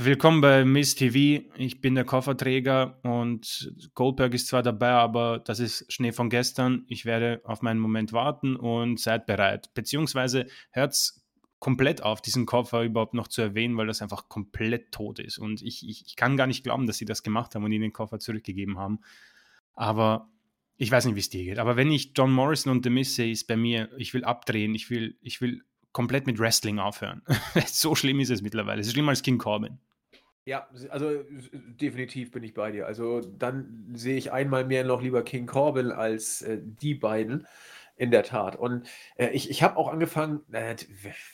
willkommen bei Miss TV, ich bin der Kofferträger und Goldberg ist zwar dabei, aber das ist Schnee von gestern. Ich werde auf meinen Moment warten und seid bereit. Beziehungsweise hört komplett auf, diesen Koffer überhaupt noch zu erwähnen, weil das einfach komplett tot ist. Und ich, ich, ich kann gar nicht glauben, dass sie das gemacht haben und ihnen den Koffer zurückgegeben haben. Aber ich weiß nicht, wie es dir geht. Aber wenn ich John Morrison und The Miz sehe, ist bei mir, ich will abdrehen, ich will, ich will komplett mit Wrestling aufhören. [laughs] so schlimm ist es mittlerweile. Es ist schlimmer als King Corbin. Ja, also definitiv bin ich bei dir. Also dann sehe ich einmal mehr noch lieber King Corbin als äh, die beiden. In der Tat. Und äh, ich, ich habe auch angefangen, äh,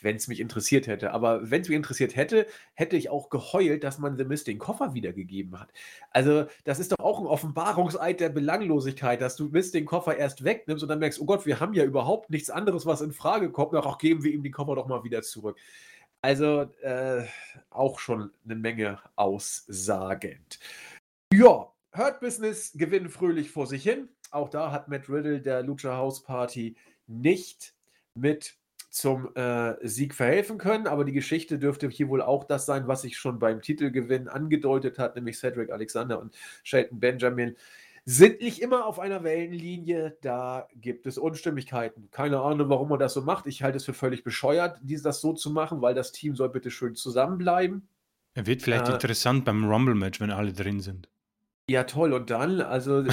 wenn es mich interessiert hätte, aber wenn es mich interessiert hätte, hätte ich auch geheult, dass man The Mist den Koffer wiedergegeben hat. Also, das ist doch auch ein Offenbarungseid der Belanglosigkeit, dass du Mist den Koffer erst wegnimmst und dann merkst, oh Gott, wir haben ja überhaupt nichts anderes, was in Frage kommt. Ach, geben wir ihm den Koffer doch mal wieder zurück. Also, äh, auch schon eine Menge aussagend. Ja, Hurt Business gewinnen fröhlich vor sich hin. Auch da hat Matt Riddle der Lucha House Party nicht mit zum äh, Sieg verhelfen können. Aber die Geschichte dürfte hier wohl auch das sein, was sich schon beim Titelgewinn angedeutet hat, nämlich Cedric Alexander und Shelton Benjamin sind nicht immer auf einer Wellenlinie. Da gibt es Unstimmigkeiten. Keine Ahnung, warum man das so macht. Ich halte es für völlig bescheuert, dies, das so zu machen, weil das Team soll bitte schön zusammenbleiben. Er wird vielleicht äh, interessant beim Rumble-Match, wenn alle drin sind. Ja, toll. Und dann, also, äh,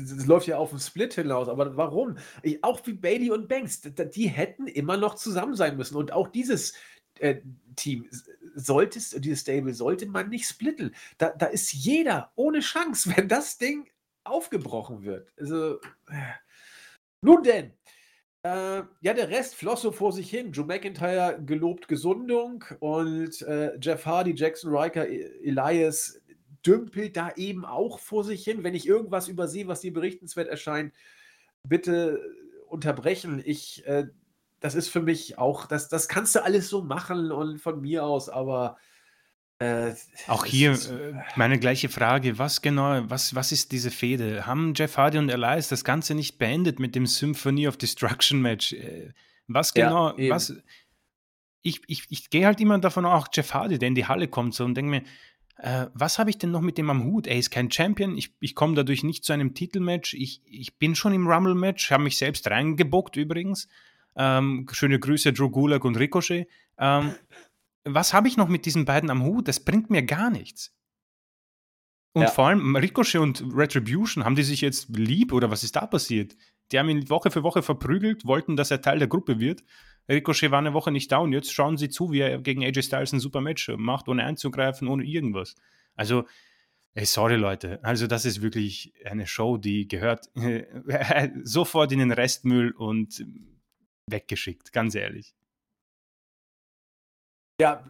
es läuft ja auf 'n Split hinaus, aber warum? Ich auch wie Bayley und Banks, die hätten immer noch zusammen sein müssen und auch dieses, äh, Team s solltest dieses Stable sollte man nicht splitten. Da da ist jeder ohne Chance, [laughs] wenn das Ding aufgebrochen wird. Also, nun denn, äh, ja, der Rest floss so vor sich hin. Drew McIntyre gelobt Gesundung und, äh, Jeff Hardy, Jackson Ryker, E Elias dümpelt da eben auch vor sich hin. Wenn ich irgendwas übersehe, was dir berichtenswert erscheint, bitte unterbrechen. Ich, äh das ist für mich auch das das kannst du alles so machen und von mir aus, aber, äh, Auch hier, äh, meine gleiche Frage. Was genau was was ist diese Fehde? Haben Jeff Hardy und Elias das Ganze nicht beendet mit dem Symphony of Destruction Match? Äh, was Ja, genau eben. was ich ich ich gehe halt immer davon auch Jeff Hardy, der in die Halle kommt so und denke mir: „Äh, was habe ich denn noch mit dem am Hut? Er ist kein Champion. Ich ich komme dadurch nicht zu einem Titelmatch. Ich ich bin schon im Rumble-Match, habe mich selbst reingebookt übrigens. Ähm, schöne Grüße Drew Gulak und Ricochet. Ähm, was habe ich noch mit diesen beiden am Hut? Das bringt mir gar nichts.“ Und Ja. vor allem Ricochet und Retribution, haben die sich jetzt lieb oder was ist da passiert? Die haben ihn Woche für Woche verprügelt, wollten, dass er Teil der Gruppe wird. Ricochet war eine Woche nicht und jetzt schauen sie zu, wie er gegen AJ Styles ein super Match macht, ohne einzugreifen, ohne irgendwas. Also, ey, sorry Leute, also das ist wirklich eine Show, die gehört [laughs] sofort in den Restmüll und weggeschickt, ganz ehrlich. Ja,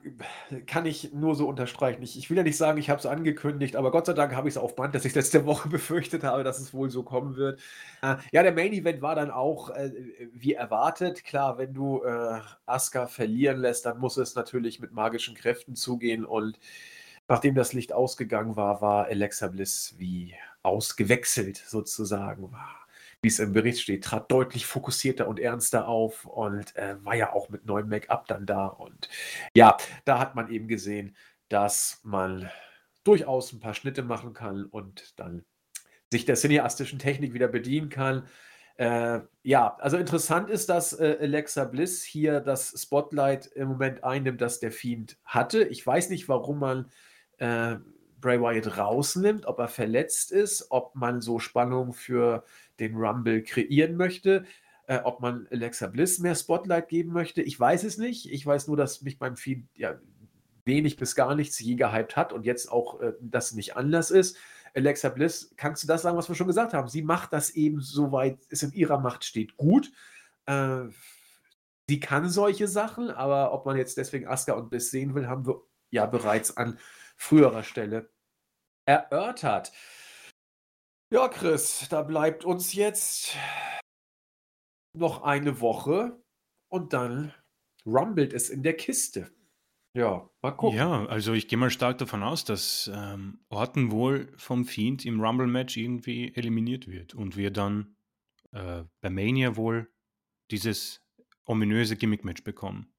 kann ich nur so unterstreichen. Ich ich will ja nicht sagen, ich habe es angekündigt, aber Gott sei Dank habe ich's auf Band, dass ich letzte [laughs] Woche befürchtet habe, dass es wohl so kommen wird. Äh, ja, der Main Event war dann auch, äh, wie erwartet. Klar, wenn du, äh, Asuka verlieren lässt, dann muss es natürlich mit magischen Kräften zugehen und nachdem das Licht ausgegangen war, war Alexa Bliss wie ausgewechselt sozusagen, war wie es im Bericht steht, trat deutlich fokussierter und ernster auf und, äh, war ja auch mit neuem Make-up dann da. Und ja, da hat man eben gesehen, dass man durchaus 'n paar Schnitte machen kann und dann sich der cineastischen Technik wieder bedienen kann. Äh, ja, also interessant ist, dass, äh, Alexa Bliss hier das Spotlight im Moment einnimmt, das der Fiend hatte. Ich weiß nicht, warum man, äh, Bray Wyatt rausnimmt, ob er verletzt ist, ob man so Spannung für den Rumble kreieren möchte, äh, ob man Alexa Bliss mehr Spotlight geben möchte. Ich weiß es nicht. Ich weiß nur, dass mich beim Fiend ja wenig bis gar nichts je gehypt hat und jetzt auch, äh, das nicht anders ist. Alexa Bliss, kannst du das sagen, was wir schon gesagt haben? Sie macht das eben, soweit es in ihrer Macht steht, gut. Äh, sie kann solche Sachen, aber ob man jetzt deswegen Asuka und Bliss sehen will, haben wir ja bereits an früherer Stelle erörtert. Ja, Chris, da bleibt uns jetzt noch eine Woche und dann rumbelt es in der Kiste. Ja, mal gucken. Ja, also ich gehe mal stark davon aus, dass, ähm, Orton wohl vom Fiend im Rumble-Match irgendwie eliminiert wird und wir dann, äh, bei Mania wohl dieses ominöse Gimmick-Match bekommen.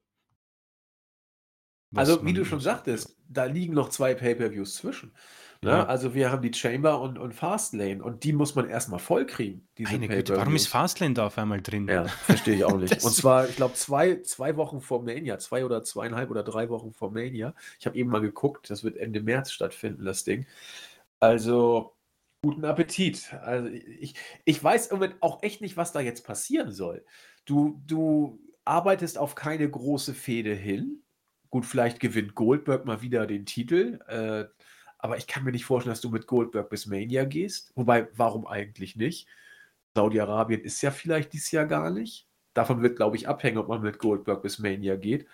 Was Also, wie du schon ja. sagtest, da liegen noch 2 Pay-per-Views zwischen, ne? Ja. Also, wir haben die Chamber und und Fastlane und die muss man erst mal vollkriegen, diese Meine Güte, warum ist Pay-per-Views. Fastlane da auf einmal drin? Ja, verstehe ich auch [laughs] nicht. Und Das zwar, ich glaube, 2 2 Wochen vor Mania, 2 oder 2,5 oder 3 Wochen vor Mania. Ich habe eben mal geguckt, das wird Ende März stattfinden, das Ding. Also, guten Appetit. Also, ich ich weiß im Moment auch echt nicht, was da jetzt passieren soll. Du du arbeitest auf keine große Fehde hin. Gut, vielleicht gewinnt Goldberg mal wieder den Titel, äh, aber ich kann mir nicht vorstellen, dass du mit Goldberg bis Mania gehst. Wobei, warum eigentlich nicht? Saudi-Arabien ist ja vielleicht dieses Jahr gar nicht. Davon wird, glaube ich, abhängen, ob man mit Goldberg bis Mania geht,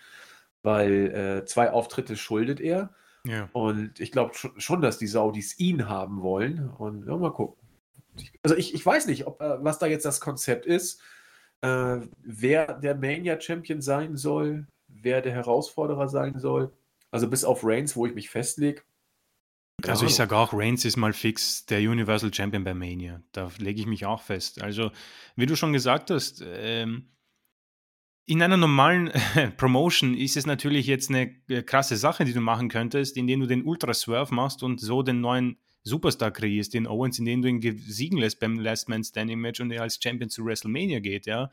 weil, äh, 2 Auftritte schuldet er. Ja. Und ich glaube scho schon, dass die Saudis ihn haben wollen und ja, mal gucken. Also, ich ich weiß nicht, ob äh, was da jetzt das Konzept ist, äh, wer der Mania-Champion sein soll, wer der Herausforderer sein soll. Also, bis auf Reigns, wo ich mich festlege. Also, ich sage auch, Reigns ist mal fix der Universal Champion bei Mania. Da lege ich mich auch fest. Also, wie du schon gesagt hast, ähm in einer normalen [laughs] Promotion ist es natürlich jetzt 'ne, äh, krasse Sache, die du machen könntest, indem du den Ultra Swerve machst und so den neuen Superstar kreierst, den Owens, indem du ihn ge siegen lässt beim Last Man Standing Match und er als Champion zu WrestleMania geht, ja.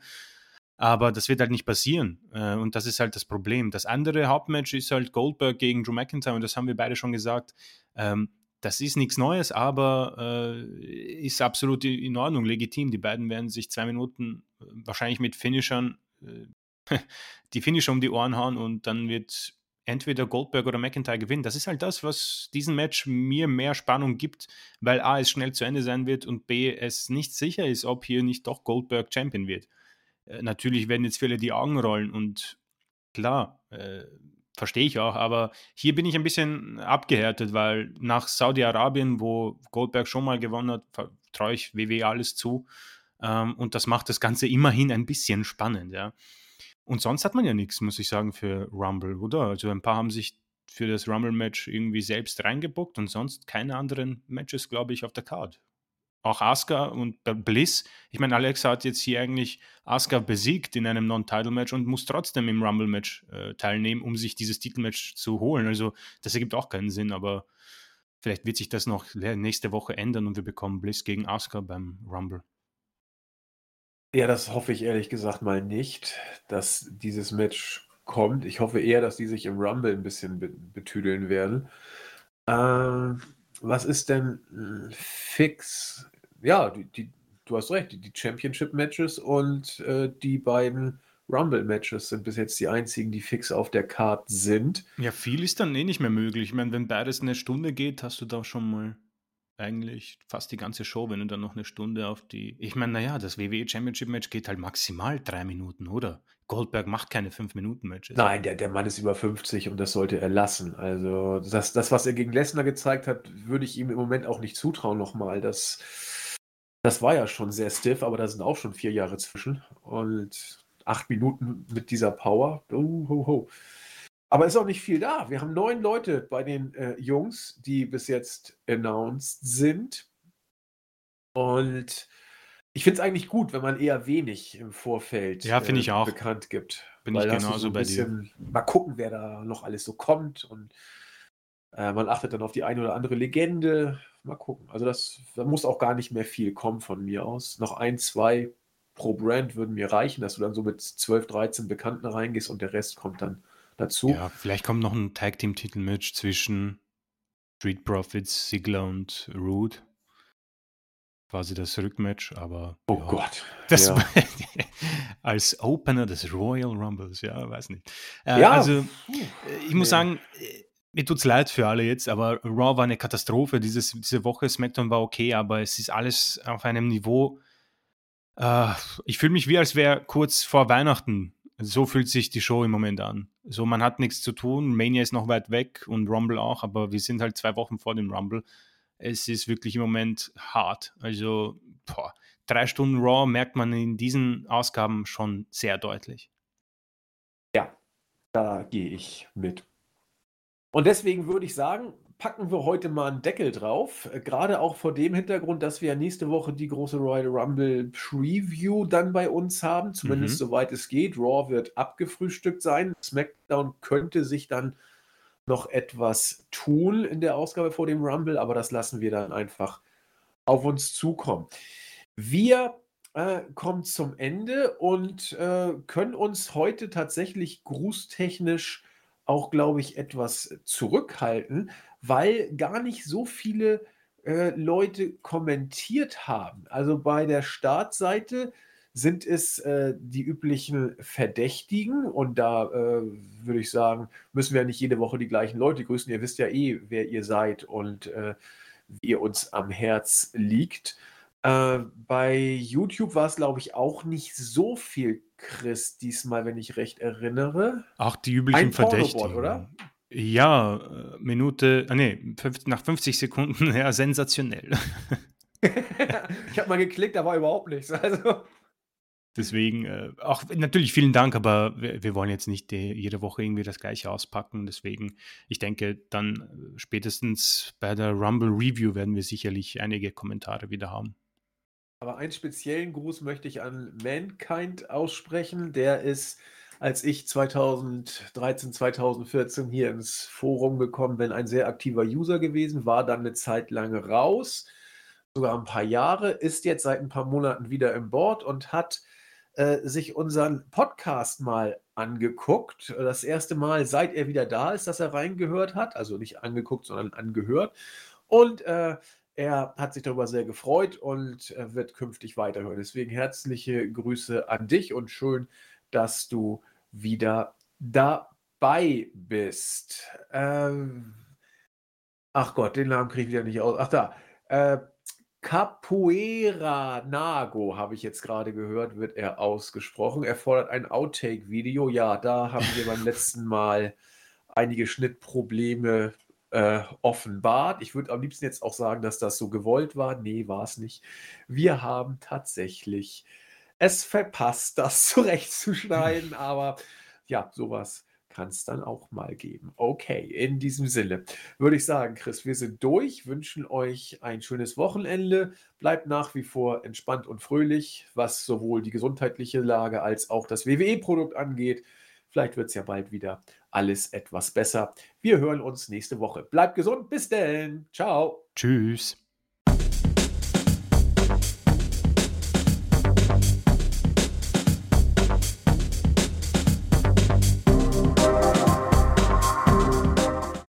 Aber das wird halt nicht passieren, äh, und das ist halt das Problem. Das andere Hauptmatch ist halt Goldberg gegen Drew McIntyre und das haben wir beide schon gesagt. Ähm, das ist nichts Neues, aber äh, ist absolut in Ordnung, legitim. Die beiden werden sich zwei Minuten äh, wahrscheinlich mit Finishern [laughs] die Finisher um die Ohren hauen und dann wird entweder Goldberg oder McIntyre gewinnen. Das ist halt das, was diesen Match mir mehr Spannung gibt, weil A, es schnell zu Ende sein wird und B, es nicht sicher ist, ob hier nicht doch Goldberg Champion wird. Äh, natürlich werden jetzt viele die Augen rollen und klar, äh, verstehe ich auch, aber hier bin ich ein bisschen abgehärtet, weil nach Saudi-Arabien, wo Goldberg schon mal gewonnen hat, traue ich WWE alles zu. Ähm, und das macht das Ganze immerhin ein bisschen spannend, ja. Und sonst hat man ja nichts, muss ich sagen, für Rumble, oder? Also ein paar haben sich für das Rumble-Match irgendwie selbst reingebuckt und sonst keine anderen Matches, glaube ich, auf der Card auch Asuka und Bliss. Ich meine, Alexa hat jetzt hier eigentlich Asuka besiegt in einem Non-Title-Match und muss trotzdem im Rumble-Match äh, teilnehmen, um sich dieses Titelmatch zu holen. Also das ergibt auch keinen Sinn, aber vielleicht wird sich das noch nächste Woche ändern und wir bekommen Bliss gegen Asuka beim Rumble. Ja, das hoffe ich ehrlich gesagt mal nicht, dass dieses Match kommt. Ich hoffe eher, dass die sich im Rumble ein bisschen betüdeln werden. Äh, was ist denn äh, fix ja, die, die, du hast recht, die, die Championship-Matches und äh, die beiden Rumble-Matches sind bis jetzt die einzigen, die fix auf der Card sind. Ja, viel ist dann eh nicht mehr möglich. Ich meine, wenn beides eine Stunde geht, hast du da schon mal eigentlich fast die ganze Show, wenn du dann noch eine Stunde auf die. Ich meine, naja, das WWE Championship Match geht halt maximal drei Minuten, oder? Goldberg macht keine fünf Minuten Matches. Nein, der, der Mann ist über 50 und das sollte er lassen. Also, das, das was er gegen Lesnar gezeigt hat, würde ich ihm im Moment auch nicht zutrauen, nochmal. Das das war ja schon sehr stiff, aber da sind auch schon vier Jahre zwischen. Und acht Minuten mit dieser Power. Oh, ho, ho. Aber ist auch nicht viel da. Wir haben neun Leute bei den äh, Jungs, die bis jetzt announced sind. Und ich finde es eigentlich gut, wenn man eher wenig im Vorfeld ja, äh, ich auch. bekannt gibt. Bin ich genauso so bei dir. Mal gucken, wer da noch alles so kommt. Und äh, man achtet dann auf die eine oder andere Legende. Mal gucken. Also das, da muss auch gar nicht mehr viel kommen von mir aus. Noch ein, zwei pro Brand würden mir reichen, dass du dann so mit 12, 13 Bekannten reingehst und der Rest kommt dann dazu. Ja, vielleicht kommt noch ein Tag Team Titelmatch zwischen Street Profits, Sigler und Rude. Quasi das Rückmatch, aber. Oh ja, Gott. Das ja. [laughs] als Opener des Royal Rumbles, ja, weiß nicht. Äh, ja, also, ich muss sagen, mir tut's leid für alle jetzt, aber Raw war eine Katastrophe. Dieses, diese Woche SmackDown war okay, aber es ist alles auf einem Niveau. Äh, ich fühle mich wie, als wäre kurz vor Weihnachten. So fühlt sich die Show im Moment an. So, man hat nichts zu tun. Mania ist noch weit weg und Rumble auch, aber wir sind halt zwei Wochen vor dem Rumble. Es ist wirklich im Moment hart. Also, boah, drei Stunden Raw merkt man in diesen Ausgaben schon sehr deutlich. Ja, da gehe ich mit. Und deswegen würde ich sagen, packen wir heute mal einen Deckel drauf. Äh, gerade auch vor dem Hintergrund, dass wir nächste Woche die große Royal Rumble Preview dann bei uns haben, zumindest mhm. soweit es geht. Raw wird abgefrühstückt sein. SmackDown könnte sich dann noch etwas tun in der Ausgabe vor dem Rumble, aber das lassen wir dann einfach auf uns zukommen. Wir äh, kommen zum Ende und äh, können uns heute tatsächlich grußtechnisch auch, glaube ich, etwas zurückhalten, weil gar nicht so viele äh, Leute kommentiert haben. Also bei der Startseite sind es äh, die üblichen Verdächtigen und da äh, würde ich sagen, müssen wir nicht jede Woche die gleichen Leute grüßen. Ihr wisst ja eh, wer ihr seid und äh, wie ihr uns am Herz liegt. Äh, bei YouTube war es, glaube ich, auch nicht so viel Chris diesmal, wenn ich recht erinnere. Auch die üblichen Ein Verdächtigen. oder? Ja, äh, Minute, ah, nee, nach 50 Sekunden, [laughs] ja, sensationell. [laughs] ich habe mal geklickt, da war überhaupt nichts. Also. Deswegen, äh, auch natürlich vielen Dank, aber wir, wir wollen jetzt nicht die, jede Woche irgendwie das gleiche auspacken. Deswegen, ich denke, dann äh, spätestens bei der Rumble Review werden wir sicherlich einige Kommentare wieder haben. Aber einen speziellen Gruß möchte ich an Mankind aussprechen. Der ist, als ich 2013, 2014 hier ins Forum gekommen bin, ein sehr aktiver User gewesen, war dann eine Zeit lang raus, sogar ein paar Jahre, ist jetzt seit ein paar Monaten wieder im Board und hat äh, sich unseren Podcast mal angeguckt. Das erste Mal, seit er wieder da ist, dass er reingehört hat. Also nicht angeguckt, sondern angehört Und äh, er hat sich darüber sehr gefreut und äh, wird künftig weiterhören. Deswegen herzliche Grüße an dich und schön, dass du wieder dabei bist. Ähm, ach Gott, den Namen kriege ich wieder nicht aus. Ach da. Äh, Capoeira Nago, habe ich jetzt gerade gehört, wird er ausgesprochen. Er fordert ein Outtake-Video. Ja, da haben wir beim letzten Mal einige Schnittprobleme äh, offenbart. Ich würde am liebsten jetzt auch sagen, dass das so gewollt war. Nee, war es nicht. Wir haben tatsächlich es verpasst, [laughs] das zurechtzuschneiden, [laughs] aber ja, sowas kann es dann auch mal geben. Okay, in diesem Sinne würde ich sagen, Chris, wir sind durch, wünschen euch ein schönes Wochenende, bleibt nach wie vor entspannt und fröhlich, was sowohl die gesundheitliche Lage als auch das WWE-Produkt angeht. Vielleicht wird es ja bald wieder alles etwas besser. Wir hören uns nächste Woche. Bleibt gesund, bis denn. Ciao. Tschüss.